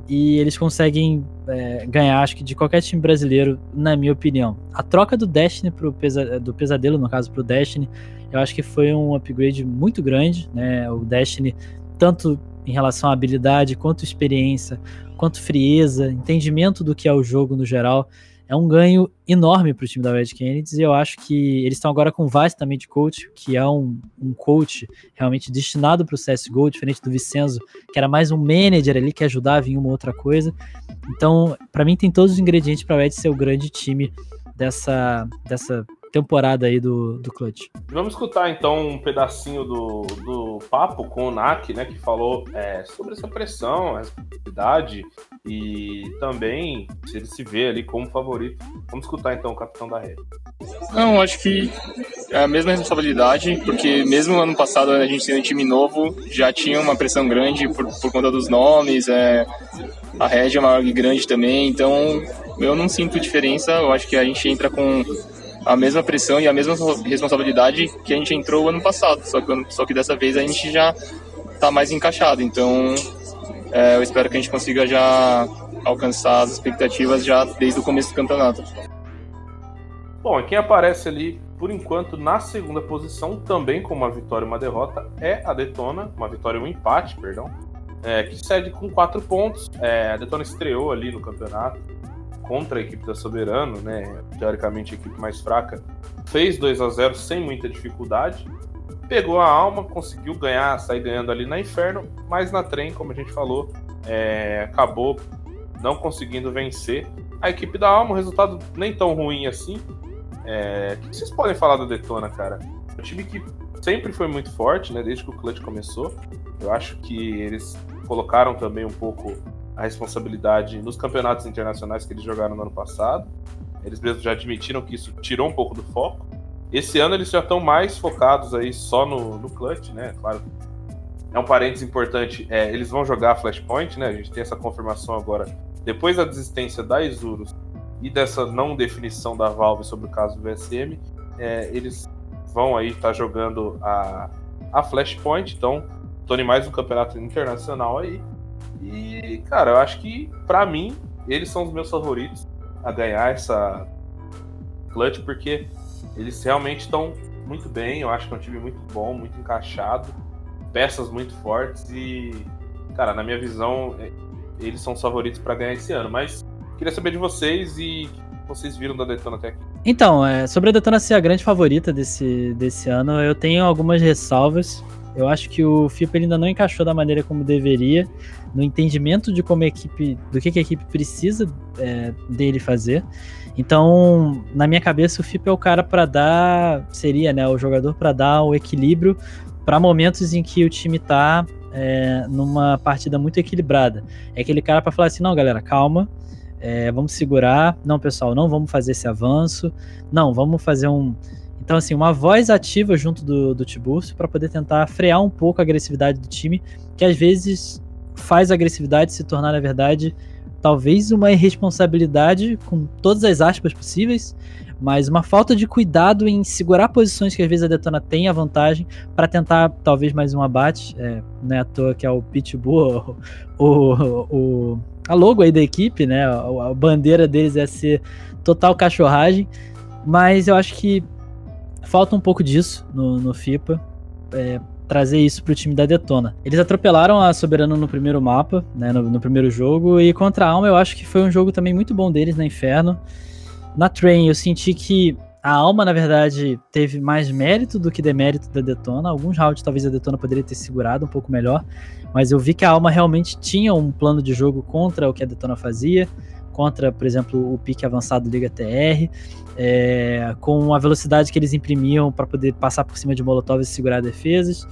e eles conseguem é, ganhar, acho que de qualquer time brasileiro, na minha opinião. A troca do Destiny pro pesa do Pesadelo, no caso, pro Destiny, eu acho que foi um upgrade muito grande, né? O Destiny, tanto em relação à habilidade, quanto experiência, quanto frieza, entendimento do que é o jogo no geral é um ganho enorme para o time da Red Kennedy e eu acho que eles estão agora com o Vaz também de coach, que é um, um coach realmente destinado para o CSGO, diferente do Vicenzo, que era mais um manager ali que ajudava em uma outra coisa. Então, para mim, tem todos os ingredientes para a Red ser o grande time dessa, dessa temporada aí do, do Clutch. Vamos escutar então um pedacinho do, do papo com o Nak, né, que falou é, sobre essa pressão, a responsabilidade e também se ele se vê ali como favorito. Vamos escutar então o capitão da rede. Não, acho que é a mesma responsabilidade, porque mesmo ano passado a gente sendo um time novo, já tinha uma pressão grande por, por conta dos nomes, é, a Red é maior e grande também, então eu não sinto diferença, eu acho que a gente entra com a mesma pressão e a mesma responsabilidade que a gente entrou ano passado, só que, só que dessa vez a gente já está mais encaixado. Então, é, eu espero que a gente consiga já alcançar as expectativas já desde o começo do campeonato. Bom, e quem aparece ali, por enquanto, na segunda posição, também com uma vitória e uma derrota, é a Detona, uma vitória e um empate, perdão, é, que cede com quatro pontos. É, a Detona estreou ali no campeonato contra a equipe da Soberano, né? Teoricamente a equipe mais fraca, fez 2 a 0 sem muita dificuldade. Pegou a alma, conseguiu ganhar, sair ganhando ali na Inferno, mas na trem, como a gente falou, é, acabou não conseguindo vencer. A equipe da Alma, um resultado nem tão ruim assim. É, o que vocês podem falar da Detona, cara? É um time que sempre foi muito forte, né? Desde que o Clutch começou. Eu acho que eles colocaram também um pouco a responsabilidade nos campeonatos internacionais que eles jogaram no ano passado. Eles mesmos já admitiram que isso tirou um pouco do foco. Esse ano eles já estão mais focados aí só no, no clutch, né? Claro. É um parênteses importante. É, eles vão jogar Flashpoint, né? A gente tem essa confirmação agora. Depois da desistência da Isurus e dessa não definição da Valve sobre o caso do VSM, é, eles vão aí estar tá jogando a, a Flashpoint. Então, Tony mais um campeonato internacional aí. E, cara, eu acho que, para mim, eles são os meus favoritos a ganhar essa clutch, porque eles realmente estão muito bem. Eu acho que é um time muito bom, muito encaixado, peças muito fortes e, cara, na minha visão, é, eles são os favoritos para ganhar esse ano. Mas queria saber de vocês e o que vocês viram da Detona até aqui. Então, é, sobre a Detona ser a grande favorita desse, desse ano, eu tenho algumas ressalvas. Eu acho que o FIPA ainda não encaixou da maneira como deveria, no entendimento de como a equipe, do que, a equipe precisa é, dele fazer. Então, na minha cabeça, o FIPA é o cara para dar, seria, né, o jogador para dar o equilíbrio para momentos em que o time tá é, numa partida muito equilibrada. É aquele cara para falar assim, não, galera, calma, é, vamos segurar, não, pessoal, não vamos fazer esse avanço, não, vamos fazer um então, assim, uma voz ativa junto do, do Tiburcio para poder tentar frear um pouco a agressividade do time, que às vezes faz a agressividade se tornar, na verdade, talvez uma irresponsabilidade com todas as aspas possíveis, mas uma falta de cuidado em segurar posições que às vezes a Detona tem a vantagem para tentar talvez mais um abate. É, não é à toa que é o Pitbull, o, o, o, a logo aí da equipe, né? A, a bandeira deles é ser total cachorragem. Mas eu acho que falta um pouco disso no, no FIPA. É, trazer isso pro time da Detona. Eles atropelaram a Soberano no primeiro mapa, né, no, no, primeiro jogo, e contra a Alma eu acho que foi um jogo também muito bom deles na Inferno. Na Train eu senti que a Alma, na verdade, teve mais mérito do que demérito da Detona. Alguns rounds talvez a Detona poderia ter segurado um pouco melhor, mas eu vi que a Alma realmente tinha um plano de jogo contra o que a Detona fazia contra, por exemplo, o pique avançado Liga TR, é, com a velocidade que eles imprimiam para poder passar por cima de Molotov e segurar defesas.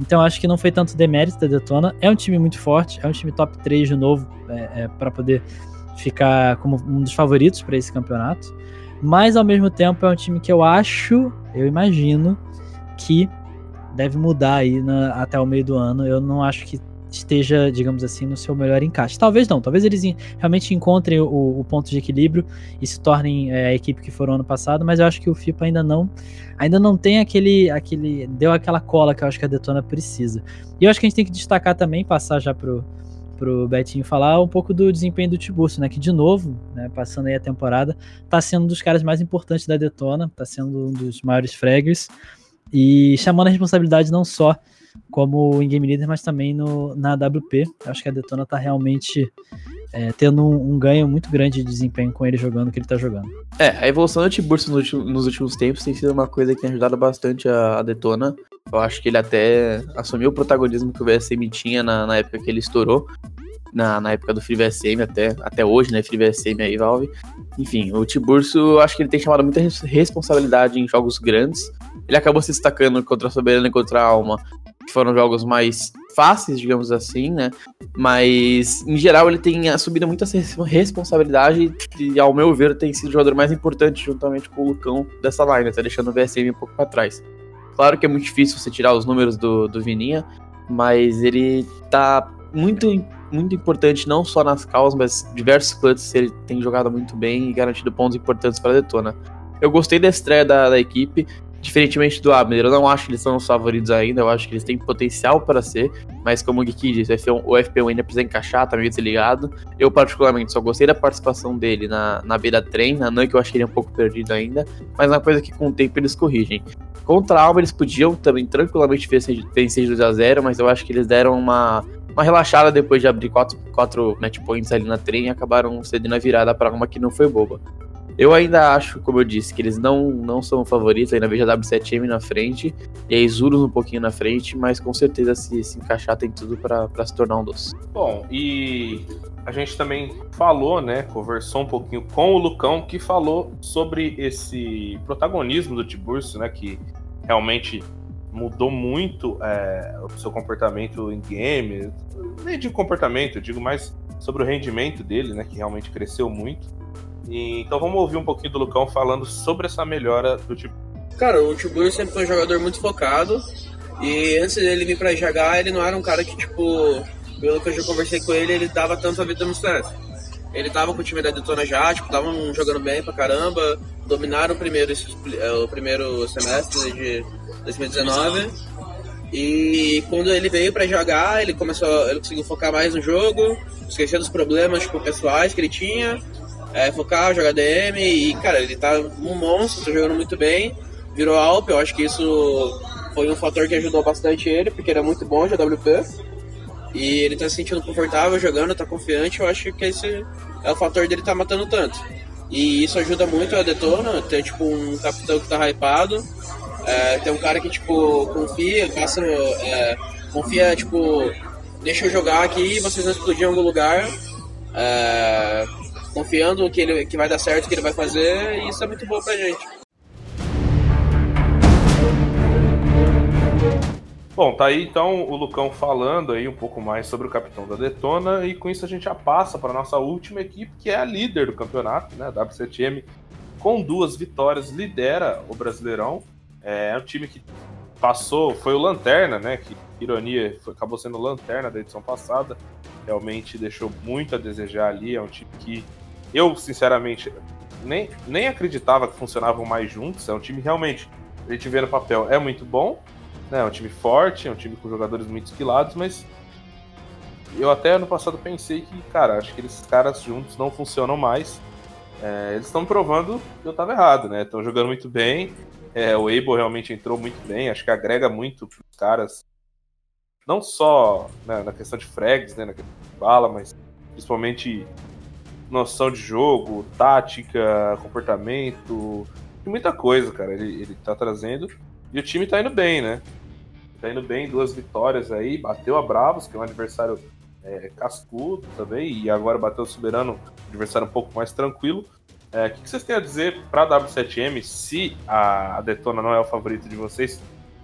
Então acho que não foi tanto demérito da Detona. É um time muito forte, é um time top 3 de novo é, é, para poder ficar como um dos favoritos para esse campeonato. Mas ao mesmo tempo é um time que eu acho, eu imagino, que deve mudar aí na, até o meio do ano. Eu não acho que esteja, digamos assim, no seu melhor encaixe. Talvez não, talvez eles realmente encontrem o, o ponto de equilíbrio e se tornem é, a equipe que foram ano passado, mas eu acho que o FIPA ainda não ainda não tem aquele, aquele deu aquela cola que eu acho que a Detona precisa. E eu acho que a gente tem que destacar também, passar já pro pro Betinho falar um pouco do desempenho do Tiburcio, né, que de novo, né, passando aí a temporada, tá sendo um dos caras mais importantes da Detona, tá sendo um dos maiores fraggers e chamando a responsabilidade não só como em Game Leader, mas também no, na AWP. Acho que a Detona está realmente é, tendo um, um, ganho muito grande de desempenho com ele jogando o que ele está jogando. É, a evolução do Tiburcio nos, nos, últimos tempos tem sido uma coisa que tem ajudado bastante a, a, Detona. Eu acho que ele até assumiu o protagonismo que o VSM tinha na, na época que ele estourou. Na, na época do Free VSM, até, até hoje, né? Free VSM aí, Valve. Enfim, o Tiburcio, acho que ele tem chamado muita responsabilidade em jogos grandes. Ele acabou se destacando contra a Soberana e contra a Alma que foram jogos mais fáceis, digamos assim, né? Mas, em geral, ele tem assumido muita responsabilidade e, ao meu ver, tem sido o jogador mais importante, juntamente com o Lucão, dessa line, tá deixando o VSM um pouco para trás. Claro que é muito difícil você tirar os números do, do Vininha, mas ele tá muito, muito importante, não só nas causas, mas diversos clutches ele tem jogado muito bem e garantido pontos importantes para a Detona. eu gostei da estreia da, da equipe. Diferentemente do Abner, eu não acho que eles são os favoritos ainda, eu acho que eles têm potencial para ser, mas como o Geek disse, o FP1, o FP1 ainda precisa encaixar, tá meio desligado. Eu, particularmente, só gostei da participação dele na, na beira trem, na NAN, que eu achei ele um pouco perdido ainda, mas é uma coisa que com o tempo eles corrigem. Contra a Alba, eles podiam também tranquilamente vencer, vencer 2x0, mas eu acho que eles deram uma, uma relaxada depois de abrir 4 quatro, quatro match points ali na trem e acabaram cedendo a virada para uma que não foi boba. Eu ainda acho, como eu disse, que eles não, não são favoritos, ainda vejo a W7M na frente e a Isurus um pouquinho na frente, mas com certeza se, se encaixar tem tudo para se tornar um doce. Bom, e a gente também falou, né, conversou um pouquinho com o Lucão, que falou sobre esse protagonismo do Tiburcio, né, que realmente mudou muito é, o seu comportamento em game, nem de comportamento, eu digo mais sobre o rendimento dele, né, que realmente cresceu muito. E, então vamos ouvir um pouquinho do Lucão falando sobre essa melhora do tipo. Cara, o Tibur sempre foi um jogador muito focado. E antes dele vir pra jogar, ele não era um cara que, tipo, pelo que eu já conversei com ele, ele dava tanto a vida no CS. Ele tava com o time da Detona já, tipo, estavam jogando bem pra caramba, dominaram o primeiro, é, o primeiro semestre de 2019. E quando ele veio para jogar, ele começou, ele conseguiu focar mais no jogo, esquecer dos problemas tipo, pessoais que ele tinha é, focar, jogar DM e, cara, ele tá um monstro, tá jogando muito bem, virou Alp, eu acho que isso foi um fator que ajudou bastante ele, porque ele é muito bom de AWP. E ele tá se sentindo confortável jogando, tá confiante, eu acho que esse é o fator dele tá matando tanto. E isso ajuda muito a Detona, ter tipo um capitão que tá hypado, é, ter um cara que tipo confia, passa, é, confia, tipo, deixa eu jogar aqui, vocês não explodir em algum lugar. É, confiando que, ele, que vai dar certo, que ele vai fazer, e isso é muito bom pra gente. Bom, tá aí então o Lucão falando aí um pouco mais sobre o capitão da Detona e com isso a gente já passa para nossa última equipe, que é a líder do campeonato, né, a W7M, com duas vitórias, lidera o Brasileirão. É, é um time que passou, foi o Lanterna, né, que ironia, foi, acabou sendo Lanterna da edição passada, realmente deixou muito a desejar ali, é um time que eu, sinceramente, nem, nem acreditava que funcionavam mais juntos. É um time realmente, a gente vê no papel, é muito bom. Né? É um time forte, é um time com jogadores muito esquilados, mas eu até ano passado pensei que, cara, acho que esses caras juntos não funcionam mais. É, eles estão provando que eu estava errado, né? Estão jogando muito bem. É, o Abel realmente entrou muito bem, acho que agrega muito para os caras. Não só né, na questão de frags, né, na questão de bala, mas principalmente noção de jogo, tática, comportamento, muita coisa, cara. Ele, ele tá trazendo. E o time tá indo bem, né? Tá indo bem, duas vitórias aí, bateu a Bravos, que é um adversário é, cascudo também, e agora bateu o Soberano, adversário um pouco mais tranquilo. É, o que, que vocês têm a dizer para W7M se a, a Detona não é o favorito de vocês?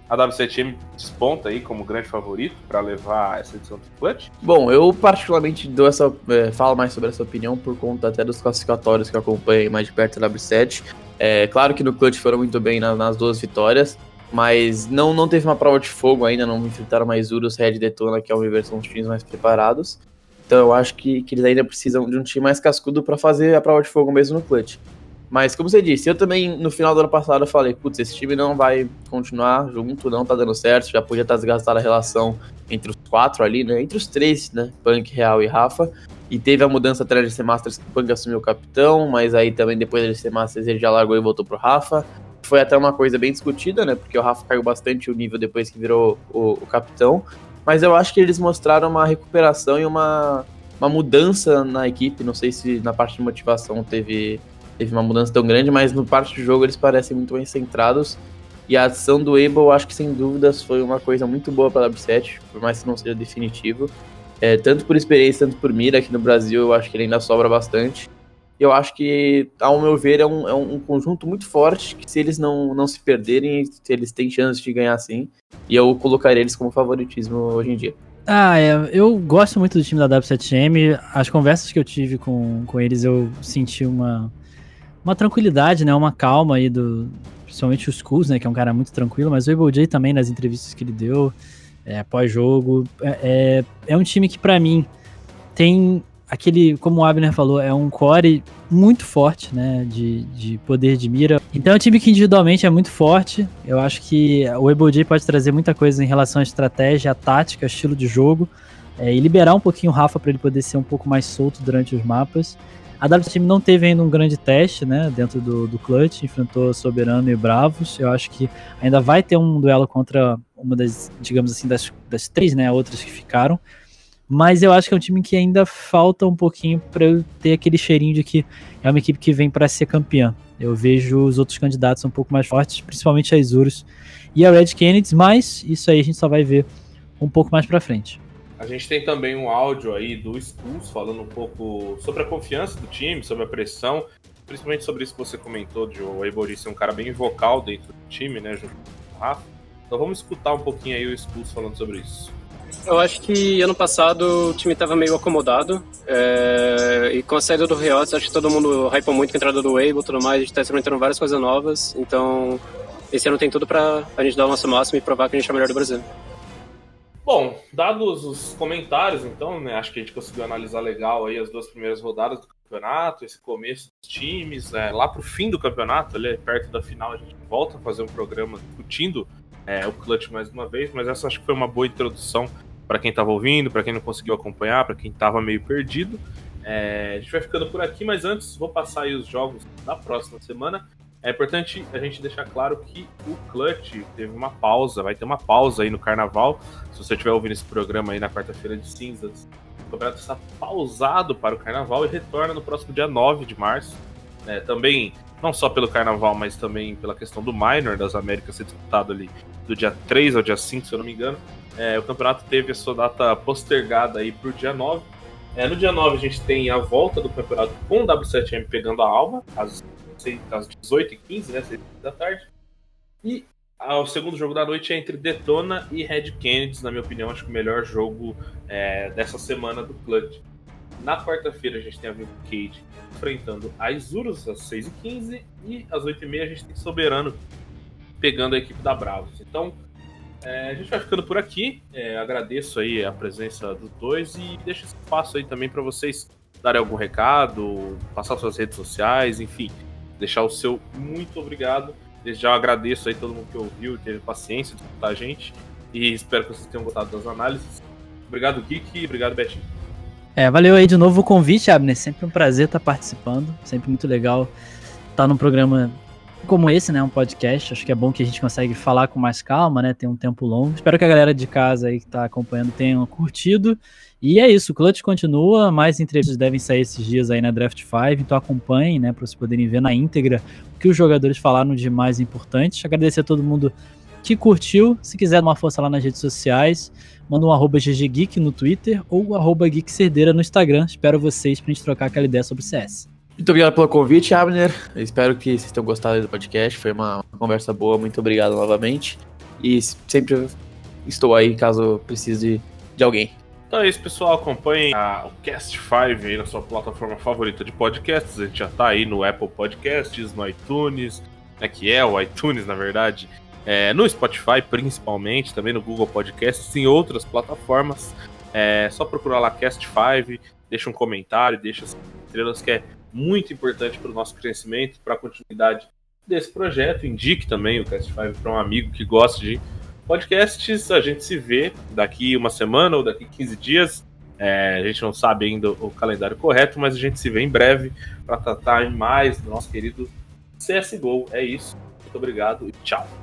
A W7M desponta aí como grande favorito para levar essa edição do Clutch? Bom, eu particularmente dou essa, é, falo mais sobre essa opinião por conta até dos classificatórios que eu mais de perto da W7. É, claro que no Clutch foram muito bem nas, nas duas vitórias, mas não, não teve uma prova de fogo ainda, não enfrentaram mais Urus, Red Detona, que é uma versão dos times mais preparados. Então eu acho que, que eles ainda precisam de um time mais cascudo para fazer a prova de fogo mesmo no Clutch. Mas, como você disse, eu também, no final do ano passado, eu falei, putz, esse time não vai continuar junto, não tá dando certo, já podia estar desgastada a relação entre os quatro ali, né? Entre os três, né? Punk, Real e Rafa. E teve a mudança atrás de ser Masters que o Punk assumiu o capitão, mas aí também depois de ser Masters ele já largou e voltou pro Rafa. Foi até uma coisa bem discutida, né? Porque o Rafa caiu bastante o nível depois que virou o, o capitão. Mas eu acho que eles mostraram uma recuperação e uma, uma mudança na equipe. Não sei se na parte de motivação teve teve uma mudança tão grande, mas no parte do jogo eles parecem muito bem centrados. E a ação do Abel, acho que sem dúvidas foi uma coisa muito boa para a W7, por mais que não seja definitivo. É, tanto por experiência, tanto por mira, aqui no Brasil eu acho que ele ainda sobra bastante. Eu acho que, ao meu ver, é um, é um conjunto muito forte, que se eles não, não se perderem, eles têm chance de ganhar sim. E eu colocaria eles como favoritismo hoje em dia. Ah, é, eu gosto muito do time da W7M. As conversas que eu tive com, com eles, eu senti uma, uma tranquilidade, né? Uma calma aí do. Principalmente o Skulls, né? Que é um cara muito tranquilo, mas o Able J também nas entrevistas que ele deu, é, pós-jogo. É, é, é um time que, para mim, tem aquele, como o Abner falou, é um core muito forte, né, de, de poder de mira. Então é um time que individualmente é muito forte. Eu acho que o Eboji pode trazer muita coisa em relação à estratégia, à tática, estilo de jogo, é, e liberar um pouquinho o Rafa para ele poder ser um pouco mais solto durante os mapas. A W Team não teve ainda um grande teste, né, dentro do, do clutch, enfrentou Soberano e Bravos. Eu acho que ainda vai ter um duelo contra uma das, digamos assim, das, das três, né, outras que ficaram. Mas eu acho que é um time que ainda falta um pouquinho para eu ter aquele cheirinho de que é uma equipe que vem para ser campeã. Eu vejo os outros candidatos um pouco mais fortes, principalmente a Isurus e a Red Kennedy, mas isso aí a gente só vai ver um pouco mais para frente. A gente tem também um áudio aí do Skulls falando um pouco sobre a confiança do time, sobre a pressão, principalmente sobre isso que você comentou de o Eibori ser um cara bem vocal dentro do time, né, junto com o Rafa. Então vamos escutar um pouquinho aí o Skulls falando sobre isso. Eu acho que ano passado o time estava meio acomodado. É, e com a saída do Riot, acho que todo mundo hypou muito com a entrada do Weibo e tudo mais. A gente está experimentando várias coisas novas. Então, esse ano tem tudo para a gente dar o nosso máximo e provar que a gente é o melhor do Brasil. Bom, dados os comentários, então, né, acho que a gente conseguiu analisar legal aí as duas primeiras rodadas do campeonato, esse começo dos times, é, lá pro fim do campeonato, ali perto da final, a gente volta a fazer um programa discutindo é, o Clutch mais uma vez, mas essa acho que foi uma boa introdução para quem estava ouvindo, para quem não conseguiu acompanhar, para quem estava meio perdido. É, a gente vai ficando por aqui, mas antes vou passar aí os jogos da próxima semana. É importante a gente deixar claro que o Clutch teve uma pausa, vai ter uma pausa aí no carnaval. Se você estiver ouvindo esse programa aí na quarta-feira de cinzas, o campeonato está pausado para o carnaval e retorna no próximo dia 9 de março. É, também, não só pelo carnaval, mas também pela questão do Minor das Américas ser disputado ali do dia 3 ao dia 5, se eu não me engano. É, o campeonato teve a sua data postergada aí para o dia 9. É, no dia 9 a gente tem a volta do campeonato com o W7M pegando a Alma, às às 18h15, né? 6 da tarde. E o segundo jogo da noite é entre Detona e Red Kennedy, na minha opinião, acho que o melhor jogo é, dessa semana do Clutch. Na quarta-feira a gente tem a Vivo Cage enfrentando a Isurus às 6h15 e às 8h30 a gente tem Soberano pegando a equipe da Bravos. Então é, a gente vai ficando por aqui. É, agradeço aí a presença dos dois e deixo espaço aí também para vocês darem algum recado, passar suas redes sociais, enfim deixar o seu muito obrigado. Já agradeço aí todo mundo que ouviu teve paciência de escutar a gente. E espero que vocês tenham gostado das análises. Obrigado, Geek, obrigado, Betinho. É, valeu aí de novo o convite, Abner. Sempre um prazer estar participando. Sempre muito legal estar num programa como esse, né? Um podcast. Acho que é bom que a gente consegue falar com mais calma, né? Tem um tempo longo. Espero que a galera de casa aí que está acompanhando tenha curtido. E é isso, o Clutch continua, mais entrevistas devem sair esses dias aí na Draft 5, então acompanhem, né, para vocês poderem ver na íntegra o que os jogadores falaram de mais importante. Agradecer a todo mundo que curtiu, se quiser uma força lá nas redes sociais, manda um arroba gggeek no Twitter ou arroba geekcerdeira no Instagram. Espero vocês pra gente trocar aquela ideia sobre CS. Muito obrigado pelo convite, Abner. Eu espero que vocês tenham gostado do podcast. Foi uma conversa boa. Muito obrigado novamente. E sempre estou aí caso precise de alguém. Então é isso, pessoal. Acompanhem a, o Cast 5 aí na sua plataforma favorita de podcasts. A gente já tá aí no Apple Podcasts, no iTunes, né, que é o iTunes, na verdade. É, no Spotify, principalmente, também no Google Podcasts, em outras plataformas. É só procurar lá Cast 5, deixa um comentário, deixa as estrelas, que é muito importante para o nosso crescimento, para a continuidade desse projeto. Indique também o Cast 5 para um amigo que gosta de Podcasts, a gente se vê daqui uma semana ou daqui 15 dias. É, a gente não sabe ainda o calendário correto, mas a gente se vê em breve para tratar mais do nosso querido CSGO. É isso. Muito obrigado e tchau.